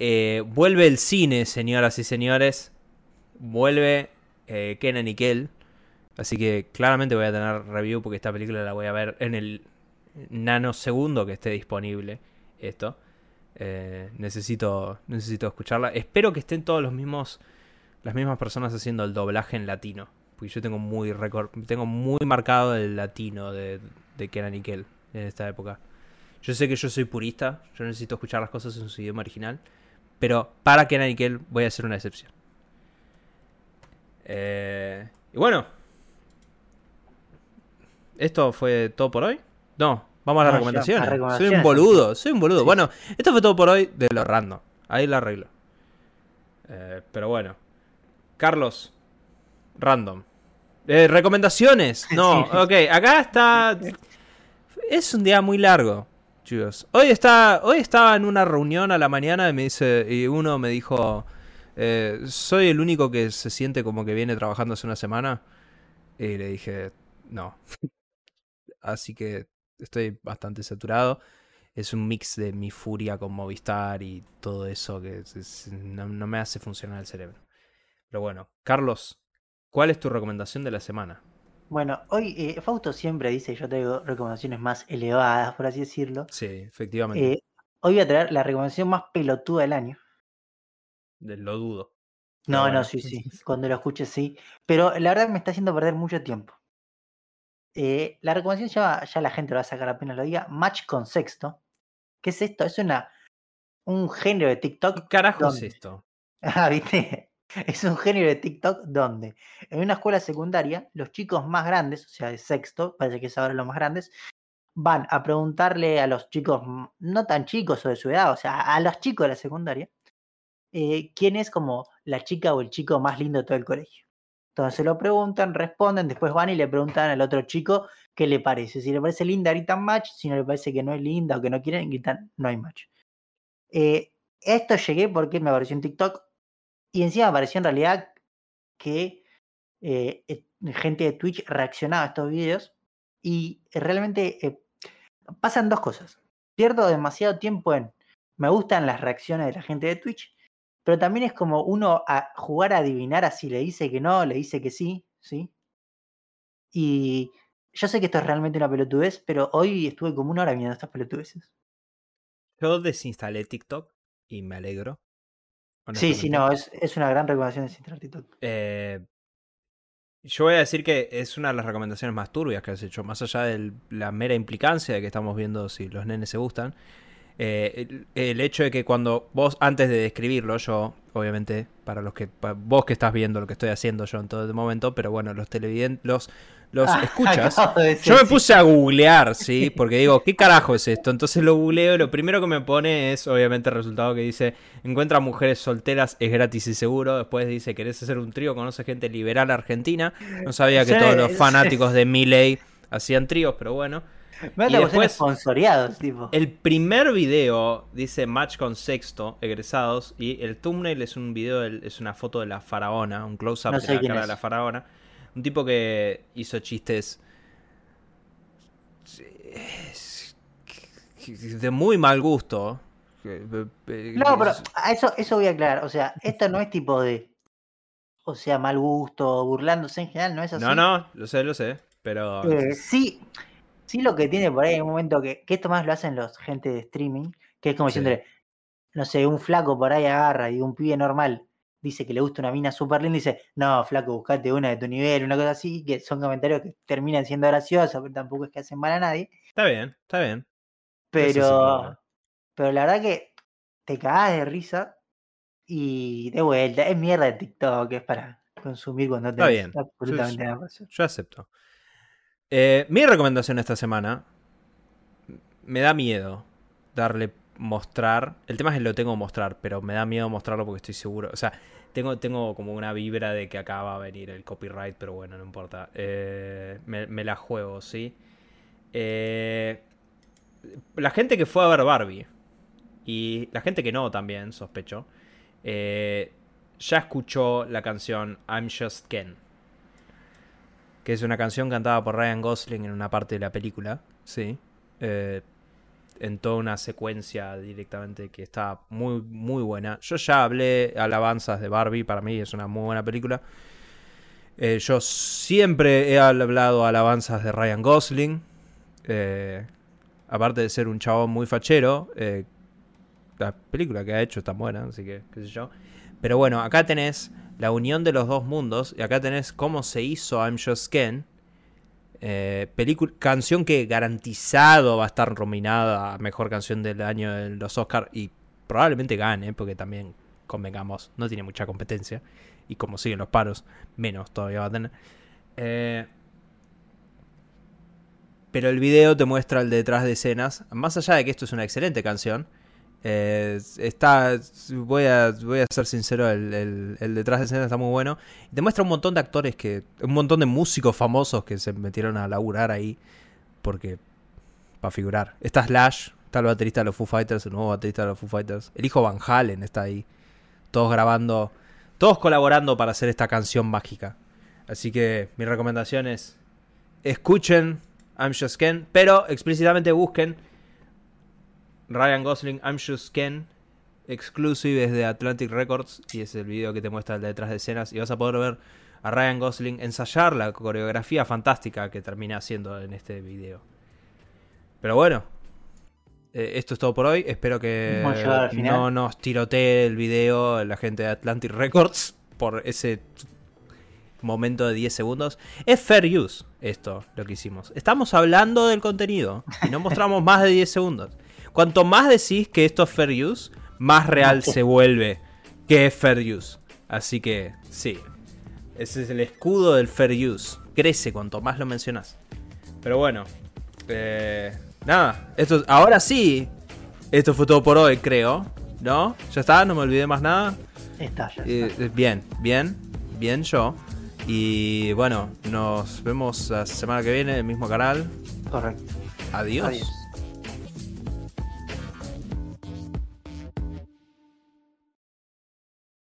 eh, vuelve el cine, señoras y señores. vuelve eh, Kenan y. Así que claramente voy a tener review porque esta película la voy a ver en el nanosegundo que esté disponible esto. Eh, necesito, necesito escucharla. Espero que estén todos los mismos, las mismas personas haciendo el doblaje en latino. Porque yo tengo muy tengo muy marcado el latino de, de Kenan y en esta época. Yo sé que yo soy purista, yo necesito escuchar las cosas en su idioma original. Pero para Kenan y Kel voy a hacer una excepción. Eh, y bueno, ¿esto fue todo por hoy? No, vamos a las recomendaciones. Soy un boludo, soy un boludo. Bueno, esto fue todo por hoy de lo random. Ahí la arreglo. Eh, pero bueno. Carlos, random. Eh, recomendaciones. No, ok, acá está. Es un día muy largo, Hoy está, hoy estaba en una reunión a la mañana y me dice y uno me dijo, eh, soy el único que se siente como que viene trabajando hace una semana. Y le dije, no. Así que estoy bastante saturado. Es un mix de mi furia con Movistar y todo eso que no, me hace funcionar el cerebro. Pero bueno, Carlos, ¿cuál es tu recomendación de la semana? Bueno, hoy eh, Fausto siempre dice yo tengo recomendaciones más elevadas, por así decirlo. Sí, efectivamente. Eh, hoy voy a traer la recomendación más pelotuda del año. Lo dudo. No, no, sí, sí. Cuando lo escuches, sí. Pero la verdad me está haciendo perder mucho tiempo. Eh, la recomendación ya, ya la gente lo va a sacar apenas lo diga. Match con sexto. ¿Qué es esto? Es una un género de TikTok. ¿Qué carajo es esto? Ah, viste. Es un género de TikTok donde en una escuela secundaria los chicos más grandes, o sea, de sexto, parece que es ahora los más grandes, van a preguntarle a los chicos no tan chicos o de su edad, o sea, a los chicos de la secundaria, eh, quién es como la chica o el chico más lindo de todo el colegio. Entonces se lo preguntan, responden, después van y le preguntan al otro chico qué le parece. Si le parece linda, gritan match. Si no le parece que no es linda o que no quieren, gritan no hay match. Eh, esto llegué porque me apareció en TikTok y encima apareció en realidad que eh, gente de Twitch reaccionaba a estos videos y realmente pasan dos cosas. Pierdo demasiado tiempo en me gustan las reacciones de la gente de Twitch pero también es como uno a jugar a adivinar así le dice que no, le dice que sí, ¿sí? Y yo sé que esto es realmente una pelotudez, pero hoy estuve como una hora viendo estas pelotudeces. Yo desinstalé TikTok y me alegro. Sí, sí, no, es, es, una gran recomendación desinstalar TikTok. Eh, yo voy a decir que es una de las recomendaciones más turbias que has hecho, más allá de la mera implicancia de que estamos viendo si los nenes se gustan. Eh, el, hecho de que cuando vos, antes de describirlo, yo, obviamente, para los que, vos que estás viendo lo que estoy haciendo yo en todo el momento, pero bueno, los televidentes, los, los ah, escuchas, yo me puse a googlear, ¿sí? Porque digo, ¿qué carajo es esto? Entonces lo googleo y lo primero que me pone es, obviamente, el resultado que dice, encuentra mujeres solteras, es gratis y seguro. Después dice, ¿querés hacer un trío? Conoce gente liberal argentina. No sabía que todos los fanáticos de Milley hacían tríos, pero bueno. Me y después, sponsoriados, tipo. El primer video dice match con sexto, egresados, y el thumbnail es un video, es una foto de la faraona, un close-up de la cara de la faraona. Un tipo que hizo chistes de muy mal gusto. No, pero eso, eso voy a aclarar. O sea, esto no es tipo de. O sea, mal gusto, burlándose en general, no es así. No, no, lo sé, lo sé. Pero. Eh, sí, Sí, lo que tiene por ahí en un momento que, que esto más lo hacen los gente de streaming, que es como diciendo, no sé, un flaco por ahí agarra y un pibe normal dice que le gusta una mina súper linda y dice, no, flaco, buscate una de tu nivel, una cosa así, que son comentarios que terminan siendo graciosos, pero tampoco es que hacen mal a nadie. Está bien, está bien. Pero, pero la verdad que te cagás de risa y de vuelta, es mierda de TikTok, es para consumir cuando te está bien. absolutamente nada Yo acepto. Eh, mi recomendación esta semana me da miedo darle mostrar. El tema es que lo tengo que mostrar, pero me da miedo mostrarlo porque estoy seguro. O sea, tengo, tengo como una vibra de que acá va a venir el copyright, pero bueno, no importa. Eh, me, la juego, ¿sí? Eh, la gente que fue a ver Barbie y la gente que no también, sospecho, ya escuchó la canción I'm Just Ken que es una canción cantada por Ryan Gosling en una parte de la película, sí. Eh, en toda una secuencia directamente que está muy, muy buena. Yo ya hablé alabanzas de Barbie, para mí es una muy buena película. Eh, yo siempre he hablado alabanzas de Ryan Gosling. Eh, aparte de ser un chabón muy fachero, la película que ha hecho está buena, así que qué sé yo. Pero bueno, acá tenés la unión de los dos mundos y acá tenés cómo se hizo I'm Just Ken. canción que garantizado va a estar nominada mejor canción del año en los Oscars y probablemente gane, porque también convengamos, no tiene mucha competencia y como siguen los paros, menos todavía va a tener. Eh, pero el video te muestra el detrás de escenas. Más allá de que esto es una excelente canción, eh, está, voy a, voy a ser sincero, el, detrás de escenas está muy bueno. Te muestra un montón de actores que, un montón de músicos famosos que se metieron a laburar ahí, porque para figurar. Está Slash, está el baterista de los Foo Fighters, el nuevo baterista de los Foo Fighters. El hijo Van Halen está ahí, todos grabando todos colaborando para hacer esta canción mágica. Así que mi recomendación es escuchen I'm Just Ken, pero explícitamente busquen Ryan Gosling I'm Just Ken exclusive desde Atlantic Records y es el video que te muestra el detrás de escenas y vas a poder ver a Ryan Gosling ensayar la coreografía fantástica que termina haciendo en este video. Pero bueno, eh, esto es todo por hoy. Espero que no nos tirotee el video la gente de Atlantic Records por ese momento de 10 segundos. Es fair use esto, lo que hicimos. Estamos hablando del contenido y no mostramos más de 10 segundos. Cuanto más decís que esto es fair use, más real se vuelve que es fair use. Así que sí, ese es el escudo del fair use. Crece cuanto más lo mencionas. Pero bueno, eh, Nada, esto, ahora sí, esto fue todo por hoy, creo. ¿No? ¿Ya está? ¿No me olvidé más nada? Está, ya eh, está. bien, bien, bien yo. Y bueno, nos vemos la semana que viene, en el mismo canal. Correcto. Adiós. Adiós.